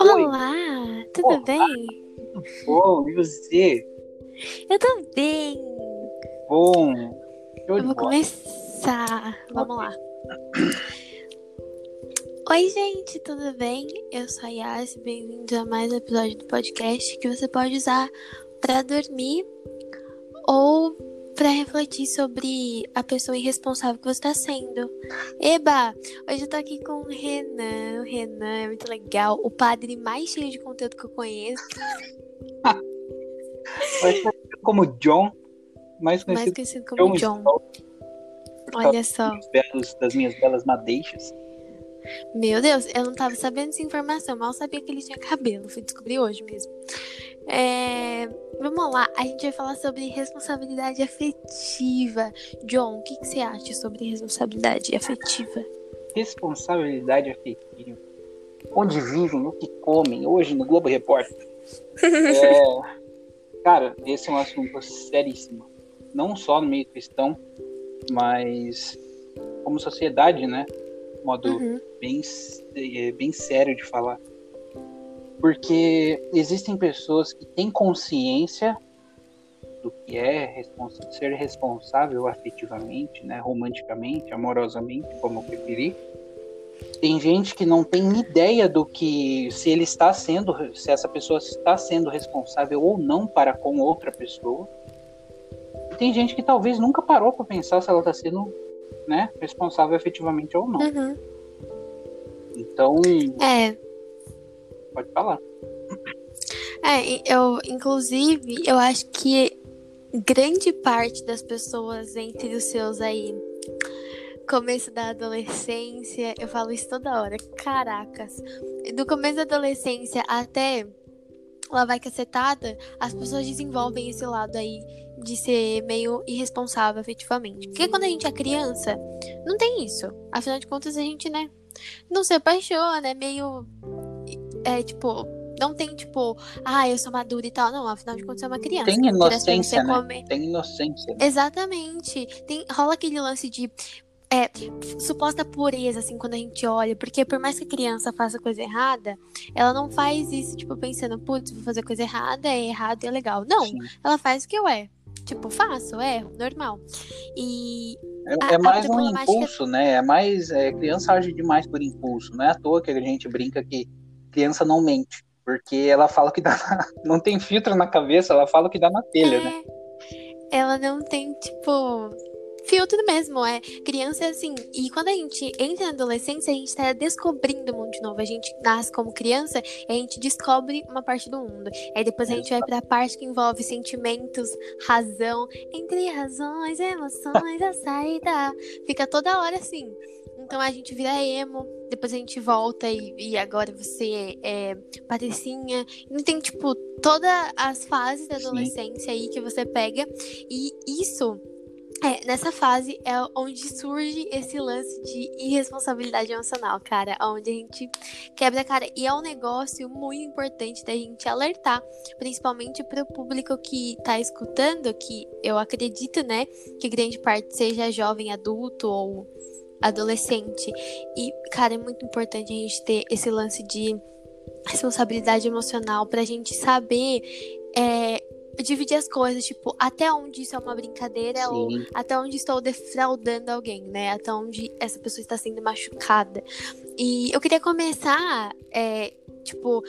Olá, tudo Olá. bem? Bom, e você? Eu tô bem. Bom. Eu vou começar. Vamos lá. Oi, gente, tudo bem? Eu sou a Yas, bem-vindos a mais um episódio do podcast que você pode usar pra dormir ou pra refletir sobre a pessoa irresponsável que você tá sendo. Eba! Hoje eu tô aqui com o Renan. O Renan é muito legal, o padre mais cheio de conteúdo que eu conheço. Mais conhecido como John, mais mais conhecido conhecido como John. Causa Olha só. belos- das minhas belas madeixas. Meu Deus, eu não tava sabendo dessa informação, mal sabia que ele tinha cabelo. Fui descobrir hoje mesmo. É, Vamos lá, a gente vai falar sobre responsabilidade afetiva. John, o que, que você acha sobre responsabilidade afetiva? Responsabilidade afetiva. Onde vivem, o que comem, hoje no Globo Repórter. É, cara, esse é um assunto seríssimo. Não só no meio cristão, mas como sociedade, né? Modo Uhum, bem, é, bem sério de falar. Porque existem pessoas que têm consciência do que é respons- ser responsável afetivamente, né, romanticamente, amorosamente, como eu preferir. Tem gente que não tem ideia do que se ele está sendo, se essa pessoa está sendo responsável ou não para com outra pessoa. Tem gente que talvez nunca parou para pensar se ela está sendo, né, responsável efetivamente ou não. uhum. Então, É, pode falar. é, eu, inclusive, eu acho que grande parte das pessoas entre os seus aí, começo da adolescência, eu falo isso toda hora, caracas. Do começo da adolescência até lá vai cacetada, as pessoas desenvolvem esse lado aí de ser meio irresponsável afetivamente. Porque quando a gente é criança, não tem isso. Afinal de contas, a gente, né, não se apaixona, é meio. É tipo. Não tem, tipo, ah, eu sou madura e tal. Não, afinal de contas, é uma criança. Tem Criança, inocência, né? Tem inocência. Exatamente. Tem, rola aquele lance de é, suposta pureza, assim, quando a gente olha. Porque por mais que a criança faça coisa errada, ela não faz isso, tipo, pensando, putz, vou fazer coisa errada, é errado e é legal. Não, Sim. ela faz o que eu é. Tipo, faço, é, normal. E. É, A- é mais um impulso, né? É mais. É, criança age demais por impulso. Não é à toa que a gente brinca que criança não mente. Porque ela fala que dá. na- Não tem filtro na cabeça, ela fala que dá na telha, né? É, ela não tem, tipo. Filtro mesmo, é. Criança é assim. E quando a gente entra na adolescência, a gente tá descobrindo o mundo de novo. A gente nasce como criança e a gente descobre uma parte do mundo. Aí depois a gente vai pra parte que envolve sentimentos, razão. Entre razões, emoções, a saída. Fica toda hora assim. Então a gente vira emo, depois a gente volta e, e agora você é patricinha. Não tem, tipo, todas as fases da Sim. adolescência aí que você pega. E isso, é, nessa fase, é onde surge esse lance de irresponsabilidade emocional, cara. Onde a gente quebra a cara. E é um negócio muito importante da gente alertar, principalmente para o público que tá escutando, que eu acredito, né, que grande parte seja jovem adulto ou adolescente. E, cara, é muito importante a gente ter esse lance de responsabilidade emocional pra gente saber é, dividir as coisas, tipo, até onde isso é uma brincadeira ou Sim. até onde estou defraudando alguém, né? Até onde essa pessoa está sendo machucada. E eu queria começar, é, tipo,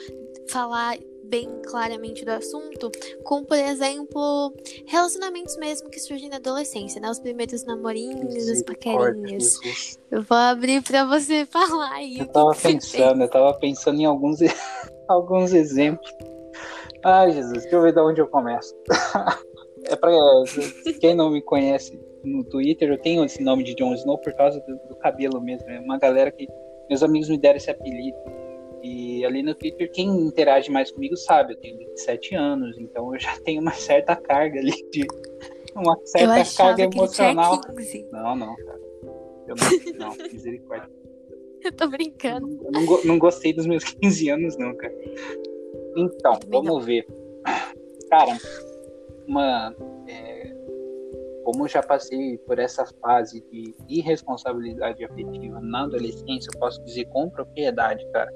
falar bem claramente do assunto com, por exemplo, relacionamentos mesmo que surgem na adolescência, né? Os primeiros namorinhos, paquerinhas. Jesus. Eu vou abrir pra você falar aí. Eu tava pensando, eu tava pensando em alguns, alguns exemplos. Ai, Jesus, deixa eu ver de onde eu começo. é pra quem não me conhece no Twitter, eu tenho esse nome de Jon Snow por causa do, do cabelo mesmo. É uma galera que meus amigos me deram esse apelido. E ali no Twitter, quem interage mais comigo sabe, eu tenho 27 anos, então eu já tenho uma certa carga ali de. Uma Eu certa carga emocional. 15. Não, não, cara. Eu não, não, misericórdia. Eu tô brincando. Eu não, go- não gostei dos meus 15 anos, não, cara. Então, vamos ver. Cara, uma. é, como já passei por essa fase de irresponsabilidade afetiva na adolescência, eu posso dizer com propriedade, cara.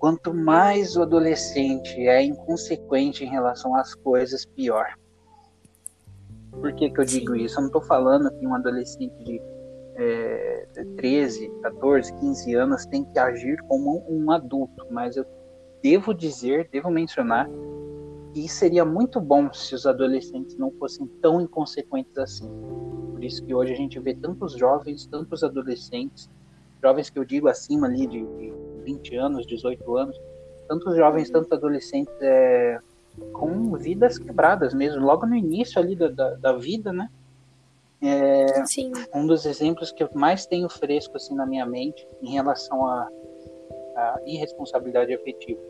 Quanto mais o adolescente é inconsequente em relação às coisas, pior. Por que, que eu digo isso? Eu não estou falando que um adolescente de é, 13, 14, 15 anos tem que agir como um adulto, mas eu devo dizer, devo mencionar que seria muito bom se os adolescentes não fossem tão inconsequentes assim. Por isso que hoje a gente vê tantos jovens, tantos adolescentes, jovens que eu digo acima ali de, de 20 anos, 18 anos, tantos jovens, tantos adolescentes é, com vidas quebradas mesmo, logo no início ali da, da, da vida, né? É, Sim. Um dos exemplos que eu mais tenho fresco assim na minha mente em relação à irresponsabilidade afetiva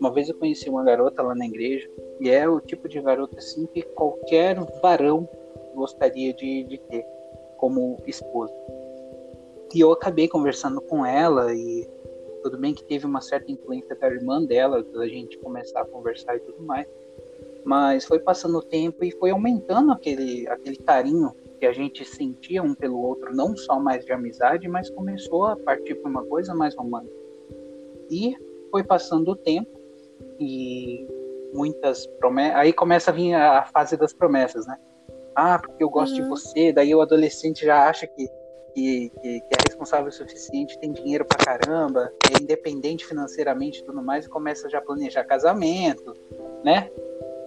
uma vez eu conheci uma garota lá na igreja, e é o tipo de garota assim que qualquer varão gostaria de, de ter como esposa. E eu acabei conversando com ela, e tudo bem que teve uma certa influência da irmã dela, da gente começar a conversar e tudo mais. Mas foi passando o tempo e foi aumentando aquele, aquele carinho que a gente sentia um pelo outro, não só mais de amizade, mas começou a partir para uma coisa mais romântica. E foi passando o tempo e muitas promessas. Aí começa a vir a fase das promessas, né? Ah, porque eu gosto uhum. de você. Daí o adolescente já acha que, que, que, que, é responsável o suficiente, tem dinheiro pra caramba, é independente financeiramente e tudo mais, e começa já a planejar casamento, né?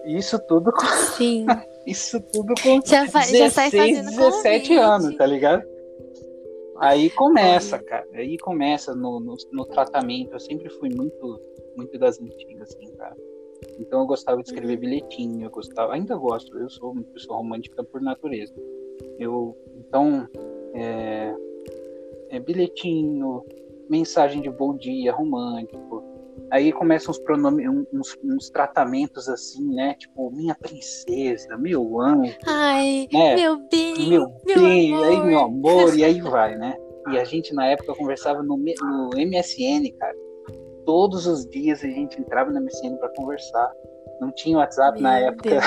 Isso tudo com. Sim. Isso tudo com já 16, 17 anos, tá ligado? Aí começa, cara. Aí começa no, no, no tratamento. Eu sempre fui muito muito das antigas, assim, cara. Então eu gostava de escrever uhum. bilhetinho, eu gostava, ainda gosto, eu sou uma pessoa romântica por natureza. Eu, então, é, é bilhetinho, mensagem de bom dia romântico. Aí começam uns pronomes, uns, uns, tratamentos assim, né? Tipo, minha princesa, meu anjo. Ai, né? meu bem. Meu, meu bem, amor. aí meu amor, e aí vai, né? E a gente na época conversava no, no MSN, cara todos os dias a gente entrava na MSN para conversar. Não tinha WhatsApp Meu na época.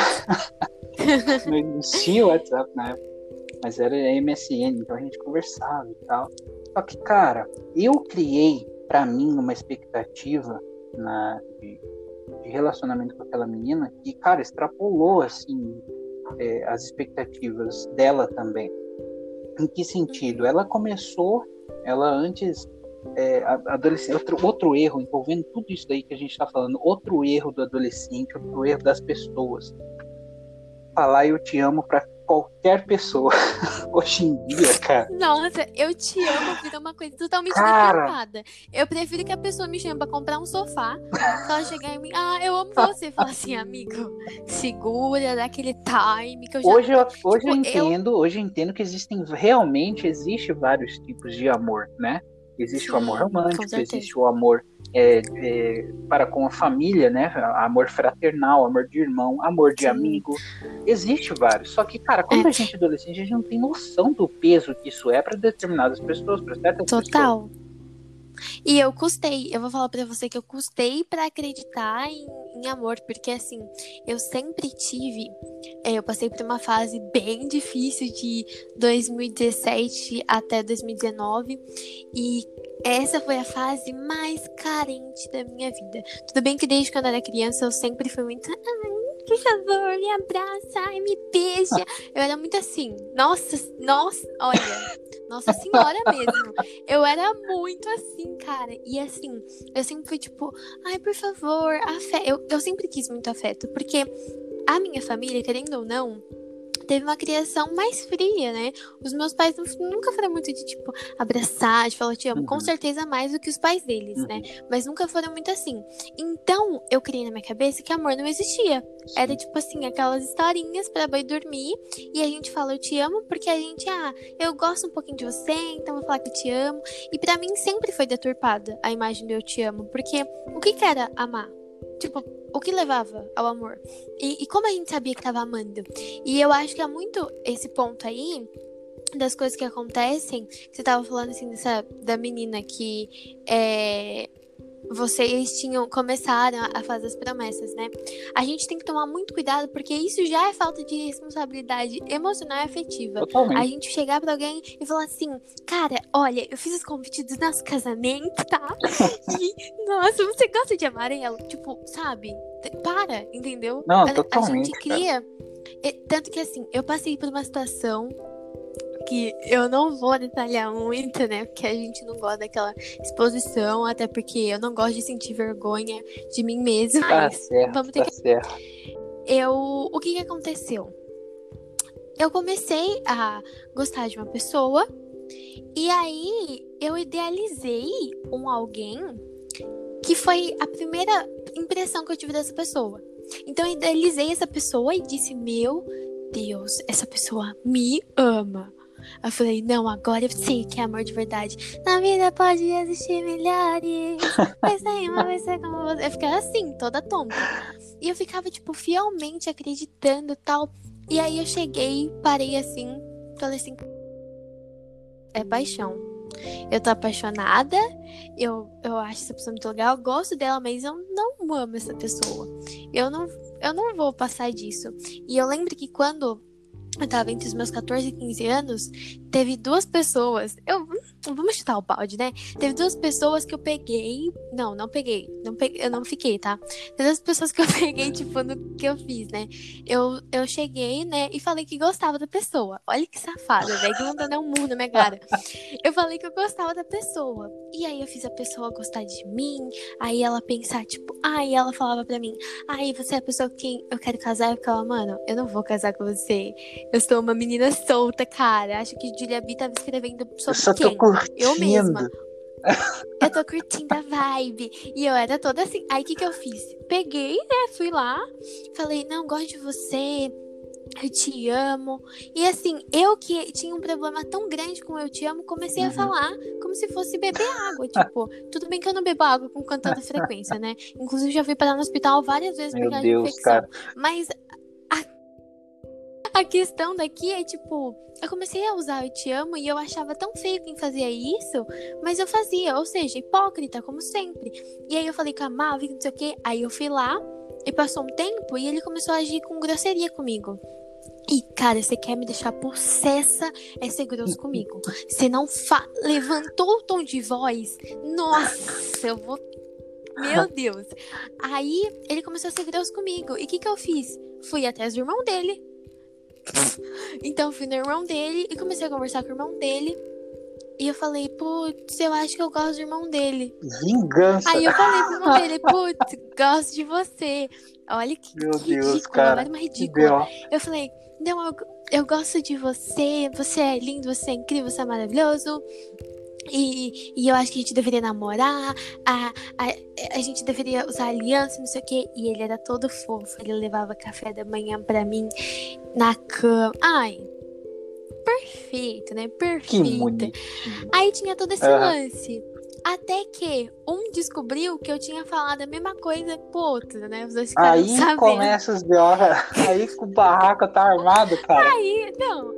não existia WhatsApp na época. Mas era MSN, então a gente conversava e tal. Só que, cara, eu criei para mim uma expectativa na, de, de, relacionamento com aquela menina que, cara, extrapolou assim é, as expectativas dela também. Em que sentido? Ela começou, ela antes é, adolescente, outro, outro erro envolvendo tudo isso daí que a gente está falando, outro erro do adolescente, outro erro das pessoas. Falar eu te amo para qualquer pessoa. Hoje em dia, cara. Nossa, eu te amo virou uma coisa totalmente cara... Eu prefiro que a pessoa me chame pra comprar um sofá. Ela chegar em mim, ah, eu amo você. Fala assim, amigo, segura, dá aquele time que eu já. Hoje eu, hoje tipo, eu entendo, eu... hoje eu entendo que existem, realmente, existe vários tipos de amor, né? Existe Sim, o amor romântico, existe o amor é, é, para com a família, né? Amor fraternal, amor de irmão, amor de Sim. amigo. Existe vários. Só que, cara, quando é. a gente é adolescente, a gente não tem noção do peso que isso é para determinadas pessoas, para certas Total. Pessoas. E eu custei, eu vou falar para você que eu custei para acreditar em, em, amor, porque assim, eu sempre tive, é, eu passei por uma fase bem difícil de 2017 até 2019 e essa foi a fase mais carente da minha vida. Tudo bem que desde quando eu era criança eu sempre fui muito, por favor, me abraça, ai, me beija. Eu era muito assim. Nossa, nossa, olha. Nossa senhora mesmo. Eu era muito assim, cara. E assim, eu sempre fui tipo, ai, por favor, afeto. Eu, eu sempre quis muito afeto. Porque a minha família, querendo ou não, teve uma criação mais fria, né? Os meus pais nunca foram muito de, tipo, abraçar, de falar te amo. Uhum. Com certeza mais do que os pais deles, né? uhum. né? Mas nunca foram muito assim. Então, eu criei na minha cabeça que amor não existia. Era, tipo assim, aquelas historinhas pra boi dormir. E a gente fala, eu te amo, porque a gente, ah, eu gosto um pouquinho de você, então vou falar que eu te amo. E para mim sempre foi deturpada a imagem do eu te amo. Porque o que, que era amar? Tipo, o que levava ao amor? E, e como a gente sabia que estava amando? E eu acho que é muito esse ponto aí das coisas que acontecem. Que você tava falando assim dessa da menina que é, vocês tinham começaram a fazer as promessas, né? A gente tem que tomar muito cuidado porque isso já é falta de responsabilidade emocional e afetiva. Totalmente. A gente chegar pra alguém e falar assim, cara, olha, eu fiz os convites do nosso casamento, tá? e, nossa, você gosta de amarelo? Tipo, sabe? Para, entendeu? Não, a, a totalmente, gente cria. e- Tanto que assim, eu passei por uma situação que eu não vou detalhar muito, né? Porque a gente não gosta daquela exposição, até porque eu não gosto de sentir vergonha de mim mesma. Tá Mas certo, vamos ter tá certo. eu. O que que aconteceu? Eu comecei a gostar de uma pessoa e aí eu idealizei um alguém que foi a primeira impressão que eu tive dessa pessoa. Então eu idealizei essa pessoa e disse: Meu Deus, essa pessoa me ama. Eu falei, não, agora eu sei que é amor de verdade. Na vida pode existir milhares, mas nenhuma vai ser como você. Eu ficava assim, toda tonta. E eu ficava, tipo, fielmente acreditando tal. E aí eu cheguei, parei assim, falei assim: é paixão. Eu tô apaixonada, eu, eu acho essa pessoa muito legal, eu gosto dela, mas eu não amo essa pessoa. Eu não, eu não vou passar disso. E eu lembro que quando eu tava entre os meus 14 e 15 anos, teve duas pessoas. Eu. Vamos chutar o balde, né? Teve duas pessoas que eu peguei. Não, não peguei. Não peguei eu não fiquei, tá? Teve duas pessoas que eu peguei, tipo, no que eu fiz, né? Eu, eu cheguei, né, e falei que gostava da pessoa. Olha que safada, velho, que mandando um murro na minha cara. Eu falei que eu gostava da pessoa. E aí eu fiz a pessoa gostar de mim. Aí ela pensar, tipo, aí ela falava pra mim, ai, você é a pessoa quem eu quero casar. Eu ficava, mano, eu não vou casar com você. Eu sou uma menina solta, cara. Acho que Julia B tava escrevendo Eu sobre só tô quem? curtindo. Eu mesma. Eu tô curtindo a vibe. E eu era toda assim. Aí o que, que eu fiz? Peguei, né? Fui lá. Falei, não, gosto de você. Eu te amo. E assim, eu que tinha um problema tão grande com eu te amo, comecei a Uhum. falar como se fosse beber água. Tipo, tudo bem que eu não bebo água com tanta frequência, né? Inclusive, já fui parar no hospital várias vezes por Meu causa de Deus, infecção. cara. Mas a, questão daqui é, tipo, eu comecei a usar Eu Te Amo e eu achava tão feio quem fazia isso, mas eu fazia, ou seja, hipócrita, como sempre. E aí eu falei com a Malvin, não sei o quê. Aí eu fui lá e passou um tempo e ele começou a agir com grosseria comigo. E, cara, você quer me deixar possessa é ser grosso comigo. Você não fa... levantou o tom de voz. Nossa, eu vou. Meu Deus. Aí ele começou a ser grosso comigo. E o que, que eu fiz? Fui atrás do irmão dele. Então fui no irmão dele e comecei a conversar com o irmão dele. E eu falei, putz, eu acho que eu gosto do irmão dele. Vingança. Aí eu falei pro irmão dele, putz, gosto de você. Olha que, Meu que Deus, ridícula, cara. olha uma ridícula. Eu falei, não, eu, eu gosto de você, você é lindo, você é incrível, você é maravilhoso. E, e eu acho que a gente deveria namorar, a, a, a gente deveria usar aliança, não sei o quê. E ele era todo fofo, ele levava café da manhã pra mim na cama. Ai, perfeito, né? Perfeito. Aí tinha todo esse Aham. lance. Até que um descobriu que eu tinha falado a mesma coisa pro outro, né? Os dois Aí sabendo. começa os B.O. Aí que o barraco tá armado, cara. Aí, não.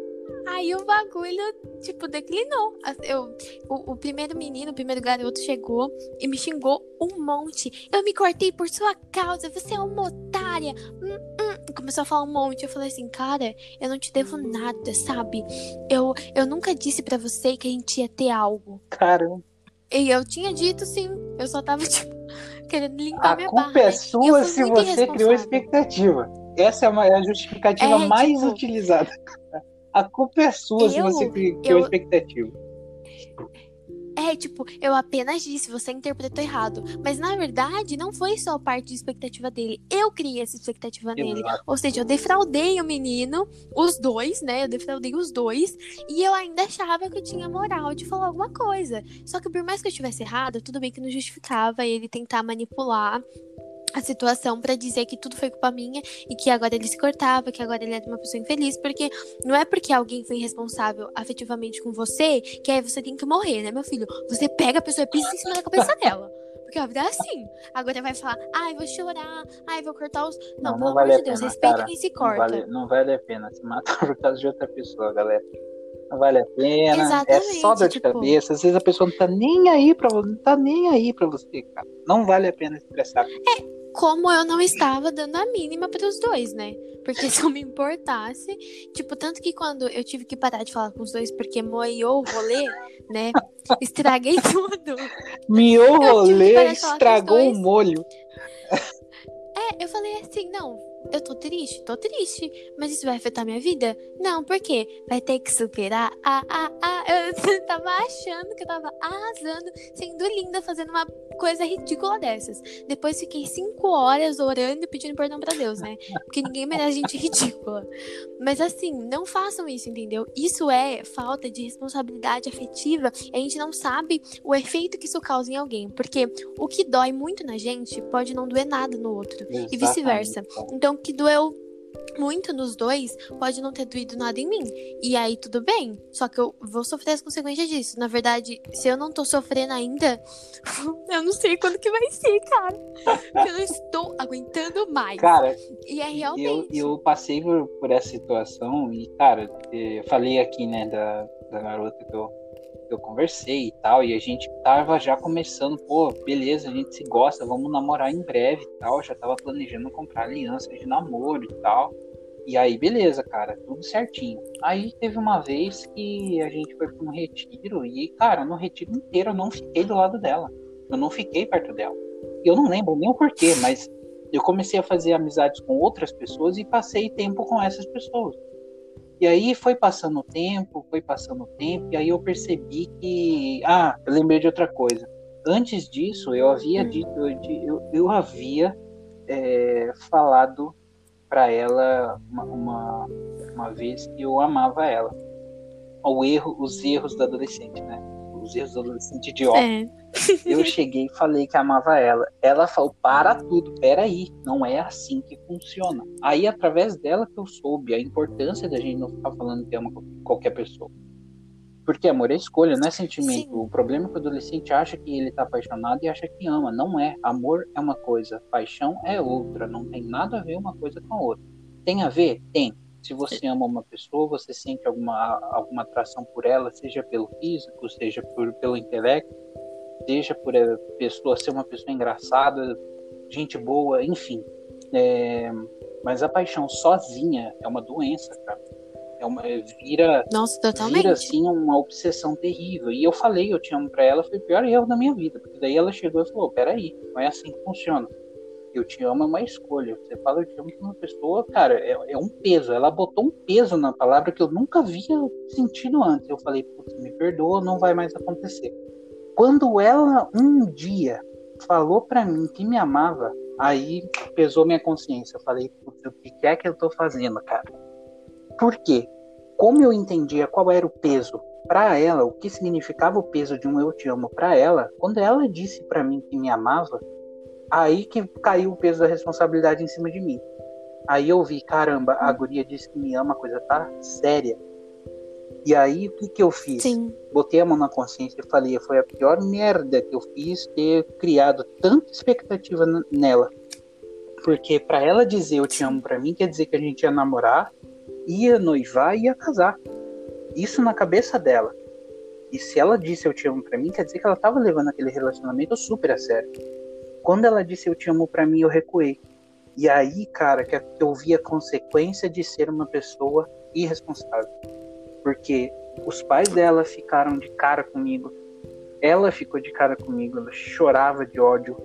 Aí o bagulho, tipo, declinou. Eu, o, o primeiro menino, o primeiro garoto chegou e me xingou um monte. Eu me cortei por sua causa, você é uma otária. Hum, hum. Começou a falar um monte. Eu falei assim, cara, eu não te devo nada, sabe? Eu, eu nunca disse pra você que a gente ia ter algo. Caramba. E eu tinha dito sim. Eu só tava, tipo, querendo limpar A minha culpa barra. é né? E eu sua se você criou expectativa. Essa é uma- é a justificativa É, mais tipo, utilizada. A culpa é sua se eu- você cri- criou eu- expectativa. É, tipo, eu apenas disse, você interpretou errado. Mas na verdade, não foi só parte de expectativa dele. Eu criei essa expectativa nele. Exato. Ou seja, eu defraudei o menino, os dois, né? Eu defraudei os dois. E eu ainda achava que eu tinha moral de falar alguma coisa. Só que por mais que eu estivesse errado, tudo bem que não justificava ele tentar manipular a situação pra dizer que tudo foi culpa minha e que agora ele se cortava, que agora ele era uma pessoa infeliz, porque não é porque alguém foi responsável afetivamente com você que aí você tem que morrer, né, meu filho? Você pega a pessoa e pisa em cima da cabeça dela. Porque a vida é assim. Agora vai falar, ai, vou chorar, ai, vou cortar os. Não, Não, pelo não vale amor de Deus, pena, respeita cara. quem se Não corta. vale, não vale a pena se matar por causa de outra pessoa, galera. Não vale a pena. Exatamente, é só dor de tipo- cabeça. Às vezes a pessoa não tá nem aí pra você. Não tá nem aí pra você, cara. Não vale a pena estressar. Como eu não estava dando a mínima para os dois, né? Porque se eu me importasse, tipo, tanto que quando eu tive que parar de falar com os dois porque moiou o rolê, né? Estraguei tudo. Miou o rolê, estragou o molho. É, eu falei assim, não, eu tô triste, tô triste, mas isso vai afetar minha vida? Não, por quê? Vai ter que superar. Ah, ah, ah, eu tava achando que eu tava arrasando, sendo linda, fazendo uma coisa ridícula dessas. Depois fiquei cinco horas orando e pedindo perdão pra Deus, né? Porque ninguém merece gente ridícula. Mas assim, não façam isso, entendeu? Isso é falta de responsabilidade afetiva e a gente não sabe o efeito que isso causa em alguém. Porque o que dói muito na gente pode não doer nada no outro. E vice-versa. Exatamente, cara. Então, que doeu muito nos dois pode não ter doído nada em mim. E aí, tudo bem. Só que eu vou sofrer as consequências disso. Na verdade, se eu não tô sofrendo ainda, eu não sei quando que vai ser, cara. Eu não estou aguentando mais. Cara, e é eu, realmente. eu passei por, por essa situação e, cara, eu falei aqui, né, da, da garota que eu, eu conversei e tal, e a gente tava já começando, pô, beleza, a gente se gosta, vamos namorar em breve e tal, já tava planejando comprar aliança de namoro e tal. E aí, beleza, cara, tudo certinho. Aí teve uma vez que a gente foi pra um retiro e, cara, no retiro inteiro eu não fiquei do lado dela. Eu não fiquei perto dela. Eu não lembro nem o porquê, mas eu comecei a fazer amizades com outras pessoas e passei tempo com essas pessoas. E aí foi passando o tempo, foi passando o tempo, e aí eu percebi que. Ah, eu lembrei de outra coisa. Antes disso, eu havia Hum. dito, eu, eu, eu havia é, falado para ela uma, uma, uma vez que eu amava ela. O erro, os erros da adolescente, né? Os erros do adolescente idiota. É. Eu cheguei e falei que amava ela. Ela falou: para tudo, peraí, não é assim que funciona. Aí, através dela, que eu soube a importância da gente não ficar falando que ama qualquer pessoa. Porque amor é escolha, não é sentimento. Sim. O problema é que o adolescente acha que ele tá apaixonado e acha que ama. Não é. Amor é uma coisa, paixão é outra. Não tem nada a ver uma coisa com a outra. Tem a ver? Tem. Se você ama uma pessoa, você sente alguma, alguma atração por ela, seja pelo físico, seja por, pelo intelecto, seja por a pessoa ser uma pessoa engraçada, gente boa, enfim. É, mas a paixão sozinha é uma doença, cara. É uma, vira, Nossa, totalmente. vira assim uma obsessão terrível. E eu falei, eu te amo pra ela, foi o pior erro da minha vida. Porque daí ela chegou e falou: peraí, não é assim que funciona. Eu te amo é uma escolha. Você fala eu te amo pra uma pessoa, cara, é, é um peso. Ela botou um peso na palavra que eu nunca havia sentido antes. Eu falei, putz, me perdoa, não vai mais acontecer. Quando ela um dia falou pra mim que me amava, aí pesou minha consciência. Eu falei, putz, o que é que eu tô fazendo, cara? Por quê? Como eu entendia qual era o peso para ela, o que significava o peso de um eu te amo para ela, quando ela disse para mim que me amava, aí que caiu o peso da responsabilidade em cima de mim. Aí eu vi, caramba, a guria disse que me ama, a coisa tá séria. E aí o que que eu fiz? Sim. Botei a mão na consciência e falei, foi a pior merda que eu fiz ter criado tanta expectativa nela. Porque para ela dizer eu te amo para mim quer dizer que a gente ia namorar, ia noivar e ia casar. Isso na cabeça dela. E se ela disse eu te amo para mim, quer dizer que ela tava levando aquele relacionamento super a sério. Quando ela disse eu te amo para mim, eu recuei. E aí, cara, que eu vi a consequência de ser uma pessoa irresponsável. Porque os pais dela ficaram de cara comigo. Ela ficou de cara comigo, ela chorava de ódio,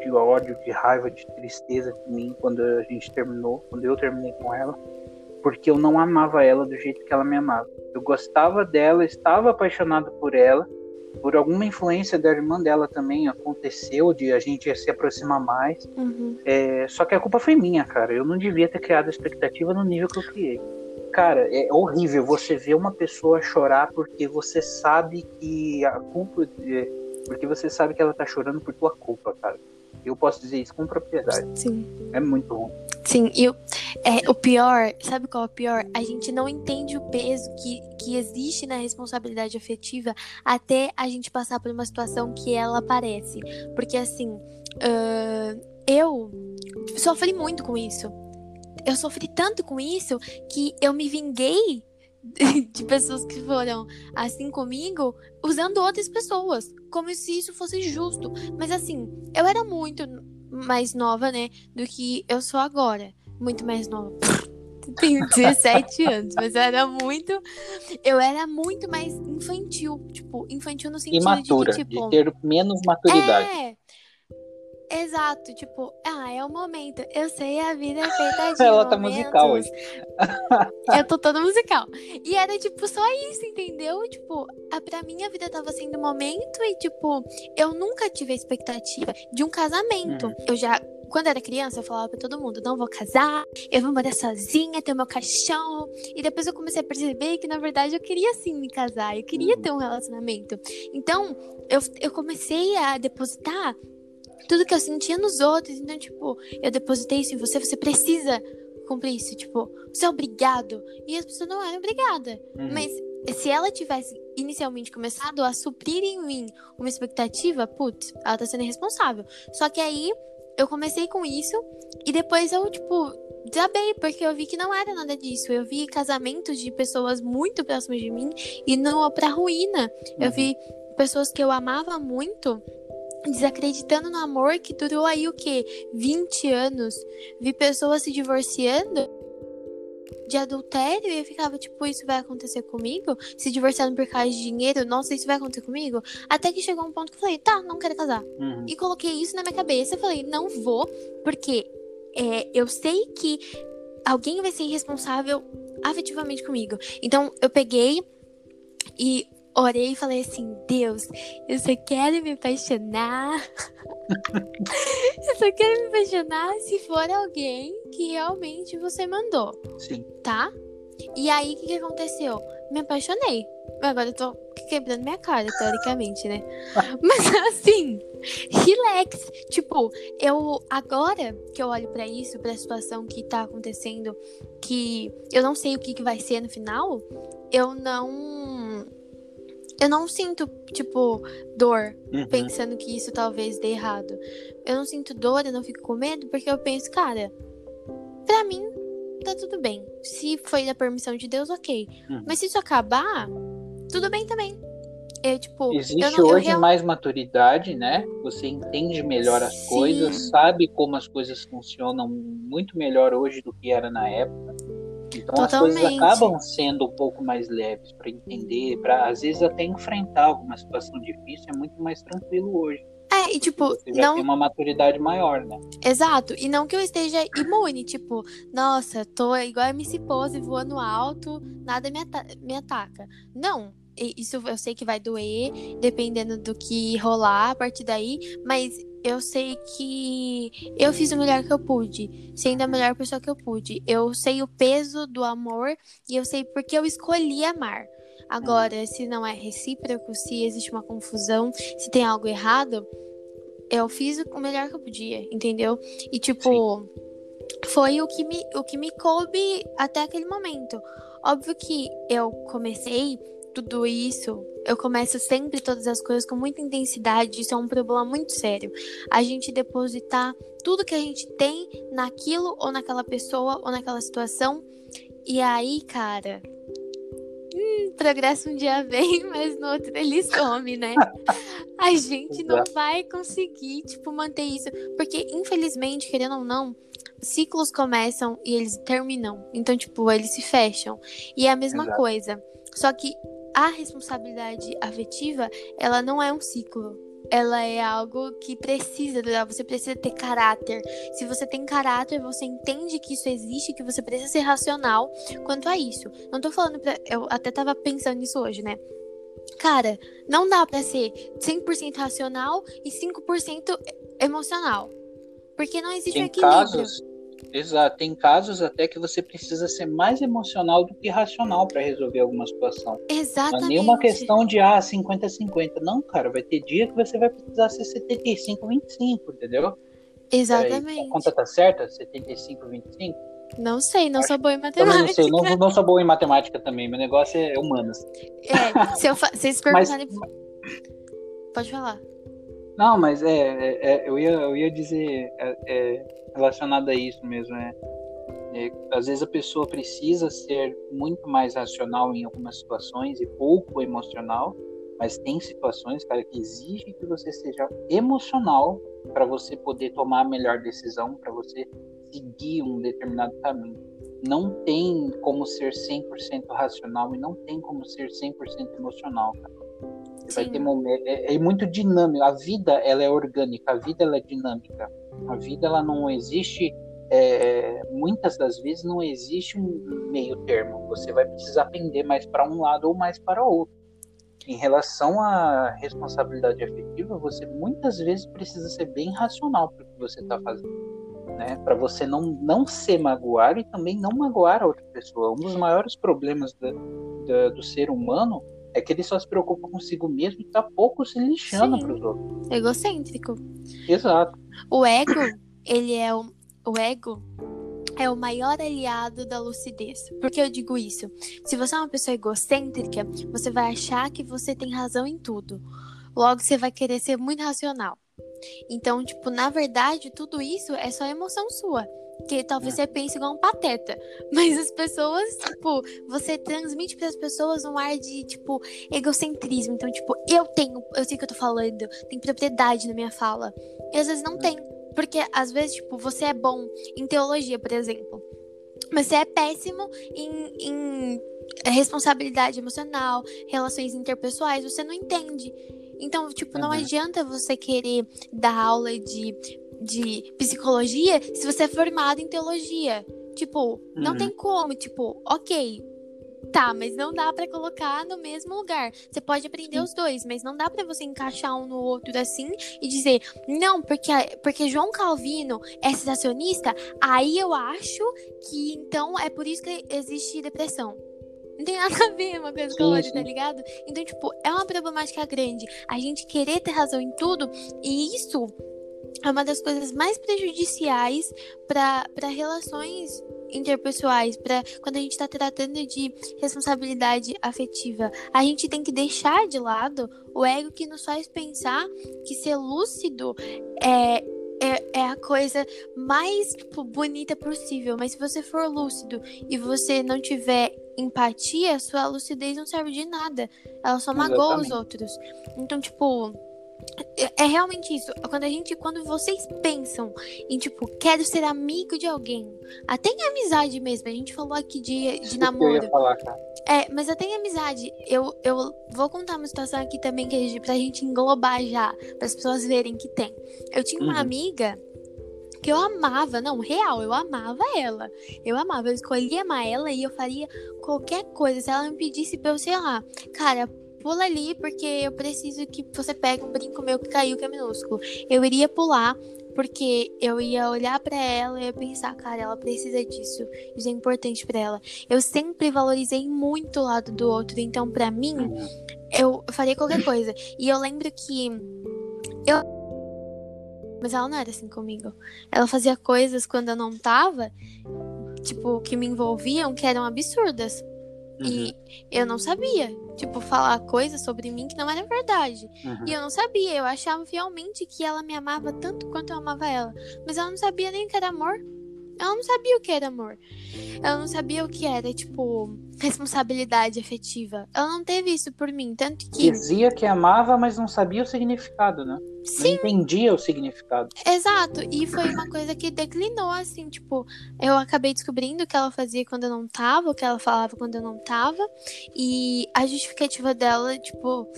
de ódio, de raiva, de tristeza de mim quando a gente terminou, quando eu terminei com ela, porque eu não amava ela do jeito que ela me amava. Eu gostava dela, estava apaixonado por ela, por alguma influência da irmã dela também aconteceu de a gente se aproximar mais. Uhum. É, só que a culpa foi minha, cara. Eu não devia ter criado expectativa no nível que eu criei. Cara, é horrível você ver uma pessoa chorar porque você sabe que a culpa. é, porque você sabe que ela tá chorando por tua culpa, cara. Eu posso dizer isso com propriedade. Sim. É muito ruim. Sim, e o, é, o pior, sabe qual é o pior? A gente não entende o peso que, que existe na responsabilidade afetiva até a gente passar por uma situação que ela aparece. Porque assim, ah, eu sofri muito com isso. Eu sofri tanto com isso que eu me vinguei de pessoas que foram assim comigo, usando outras pessoas, como se isso fosse justo. Mas assim, eu era muito mais nova, né, do que eu sou agora. Muito mais nova. Tenho 17 anos, mas eu era muito. Eu era muito mais infantil. Tipo, infantil no sentido Imatura, de que, tipo. de ter menos maturidade. É. Exato, tipo, ah, é o momento. Eu sei, a vida é feita de Ela tá musical hoje. Eu tô toda musical. E era, tipo, só isso, entendeu? Tipo, a, pra mim a vida tava sendo momento e, tipo, eu nunca tive a expectativa de um casamento. Uhum. Eu já, quando era criança, eu falava pra todo mundo, não vou casar, eu vou morar sozinha, ter o meu cachorro. E depois eu comecei a perceber que, na verdade, eu queria sim me casar, eu queria Uhum. ter um relacionamento. Então, eu, eu comecei a depositar tudo que eu sentia nos outros. Então, tipo, eu depositei isso em você, você precisa cumprir isso. Tipo, você é obrigado. E as pessoas não eram obrigadas. Uhum. Mas se ela tivesse inicialmente começado a suprir em mim uma expectativa, putz, ela tá sendo irresponsável. Só que aí eu comecei com isso e depois eu, tipo, desabei, porque eu vi que não era nada disso. Eu vi casamentos de pessoas muito próximas de mim e não pra ruína. Eu Uhum. vi pessoas que eu amava muito desacreditando no amor que durou aí o quê? 20 anos. Vi pessoas se divorciando de adultério e eu ficava tipo, isso vai acontecer comigo? Se divorciando por causa de dinheiro, nossa, isso vai acontecer comigo? Até que chegou um ponto que eu falei, tá, não quero casar. Uhum. E coloquei isso na minha cabeça. Eu falei, não vou, porque é, eu sei que alguém vai ser irresponsável afetivamente comigo. Então eu peguei e orei e falei assim: Deus, eu só quero me apaixonar. eu só quero me apaixonar se for alguém que realmente você mandou, Sim. tá? E aí, o que, que aconteceu? Me apaixonei. Agora eu tô quebrando minha cara, teoricamente, né? Mas assim, relax. Tipo, eu agora que eu olho pra isso, pra situação que tá acontecendo, que eu não sei o que, que vai ser no final, eu não. Eu não sinto, tipo, dor Uhum. pensando que isso talvez dê errado. Eu não sinto dor, eu não fico com medo, porque eu penso, cara, pra mim tá tudo bem. Se foi da permissão de Deus, ok. Uhum. Mas se isso acabar, tudo bem também. Eu, tipo, Existe não, hoje real- mais maturidade, né? Você entende melhor as Sim. coisas, sabe como as coisas funcionam muito melhor hoje do que era na época. Então as coisas Totalmente. acabam sendo um pouco mais leves para entender, para às vezes até enfrentar alguma situação difícil é muito mais tranquilo hoje. É, e tipo, Você já não. tem uma maturidade maior, né? Exato. E não que eu esteja imune, tipo, nossa, tô igual a MC Pose voando alto, nada me, ata- me ataca. Não. Isso eu sei que vai doer, dependendo do que rolar a partir daí, mas eu sei que eu fiz o melhor que eu pude, sendo a melhor pessoa que eu pude. Eu sei o peso do amor e eu sei porque eu escolhi amar. Agora, se não é recíproco, se existe uma confusão, se tem algo errado, eu fiz o melhor que eu podia, entendeu? E tipo, foi o que me, o que me coube até aquele momento. Óbvio que eu comecei tudo isso, eu começo sempre todas as coisas com muita intensidade, isso é um problema muito sério. A gente depositar tudo que a gente tem naquilo ou naquela pessoa ou naquela situação. E aí, cara, hum, progresso um dia vem, mas no outro ele some, né? A gente não vai conseguir, tipo, manter isso. Porque, infelizmente, querendo ou não, ciclos começam e eles terminam. Então, tipo, eles se fecham. E é a mesma Exato. coisa. Só que a responsabilidade afetiva, ela não é um ciclo. Ela é algo que precisa durar. Você precisa ter caráter. Se você tem caráter, você entende que isso existe, que você precisa ser racional quanto a isso. Não tô falando pra. Eu até tava pensando nisso hoje, né? Cara, não dá pra ser 100% racional e 5% emocional. Porque não existe um Tem equilíbrio. casos, exato, tem casos até que você precisa ser mais emocional do que racional para resolver alguma situação. Não é Exatamente. nenhuma questão de ah, 50-50. Não, cara, vai ter dia que você vai precisar ser 75-25, entendeu? Peraí, Exatamente. a conta tá certa? 75-25? Não sei, não Acho- sou boa em Também não matemática. sei, não, não sou boa em matemática também, meu negócio é humanas. É, se eu fa... vocês Mas- perguntarem. Pode falar. Não, mas é, é- é, eu, ia, eu ia dizer é, é, relacionado a isso mesmo, é. É, às vezes a pessoa precisa ser muito mais racional em algumas situações e pouco emocional, mas tem situações, cara, que exige que você seja emocional para você poder tomar a melhor decisão, para você seguir um determinado caminho. Não tem como ser 100% racional e não tem como ser 100% emocional, cara. Vai ter momento, é, é, muito dinâmico. A vida ela é orgânica, a vida ela é dinâmica. A vida ela não existe é, muitas das vezes não existe um meio termo. Você vai precisar pender mais para um lado ou mais para outro. Em relação à responsabilidade afetiva, você muitas vezes precisa ser bem racional para o que você está fazendo, né? Para você não não se magoar e também não magoar a outra pessoa. Um dos maiores problemas da, da, do ser humano é que ele só se preocupa consigo mesmo e está pouco se lixando para os outros. Egocêntrico. Exato. O ego, ele é o, o ego é o maior aliado da lucidez. Por que eu digo isso? Se você é uma pessoa egocêntrica, você vai achar que você tem razão em tudo. Logo, você vai querer ser muito racional. Então, tipo, na verdade, tudo isso é só emoção sua. Que talvez você pense igual um pateta. Mas as pessoas, tipo, você transmite para as pessoas um ar de, tipo, egocentrismo. Então, tipo, eu tenho, eu sei o que eu tô falando, tem propriedade na minha fala. E às vezes não tem. Porque às vezes, tipo, você é bom em teologia, por exemplo. Mas você é péssimo em, em responsabilidade emocional, relações interpessoais, você não entende. Então, tipo, não uhum. adianta você querer dar aula de, de psicologia se você é formado em teologia. Tipo, não uhum. tem como, tipo, ok, Tá, mas não dá para colocar no mesmo lugar. Você pode aprender Sim. os dois, mas não dá para você encaixar um no outro assim e dizer, não, porque, porque João Calvino é sensacionista, aí eu acho que então é por isso que existe depressão. Não tem nada a ver uma coisa com a outra, tá ligado? Então, tipo, é uma problemática grande. A gente querer ter razão em tudo, e isso é uma das coisas mais prejudiciais para relações interpessoais, para quando a gente está tratando de responsabilidade afetiva, a gente tem que deixar de lado o ego que nos faz pensar que ser lúcido é é, é a coisa mais tipo, bonita possível. Mas se você for lúcido e você não tiver empatia, sua lucidez não serve de nada. Ela só magoa os outros. Então, tipo, é, é realmente isso. Quando a gente, quando vocês pensam em tipo, quero ser amigo de alguém, até em amizade mesmo. A gente falou aqui de, de namoro. Eu ia falar, cara. É, mas até em amizade. Eu, eu vou contar uma situação aqui também que a gente, pra gente englobar já, para as pessoas verem que tem. Eu tinha uma uhum. amiga que eu amava, não, real, eu amava ela. Eu amava, eu escolhia amar ela e eu faria qualquer coisa. Se ela me pedisse pra eu, sei lá, cara, pula ali porque eu preciso que você pegue um brinco meu que caiu, que é minúsculo. Eu iria pular porque eu ia olhar para ela e ia pensar, cara, ela precisa disso. Isso é importante para ela. Eu sempre valorizei muito o lado do outro, então para mim eu faria qualquer coisa. E eu lembro que eu mas ela não era assim comigo. Ela fazia coisas quando eu não tava, tipo, que me envolviam, que eram absurdas. Uhum. E eu não sabia, tipo, falar coisas sobre mim que não era verdade. Uhum. E eu não sabia, eu achava fielmente que ela me amava tanto quanto eu amava ela. Mas ela não sabia nem o que era amor. Ela não sabia o que era amor. Ela não sabia o que era, tipo, responsabilidade afetiva. Ela não teve isso por mim, tanto que. Dizia que amava, mas não sabia o significado, né? Sim. Não entendia o significado. Exato. E foi uma coisa que declinou, assim, tipo, eu acabei descobrindo o que ela fazia quando eu não tava, o que ela falava quando eu não tava. E a justificativa dela, tipo,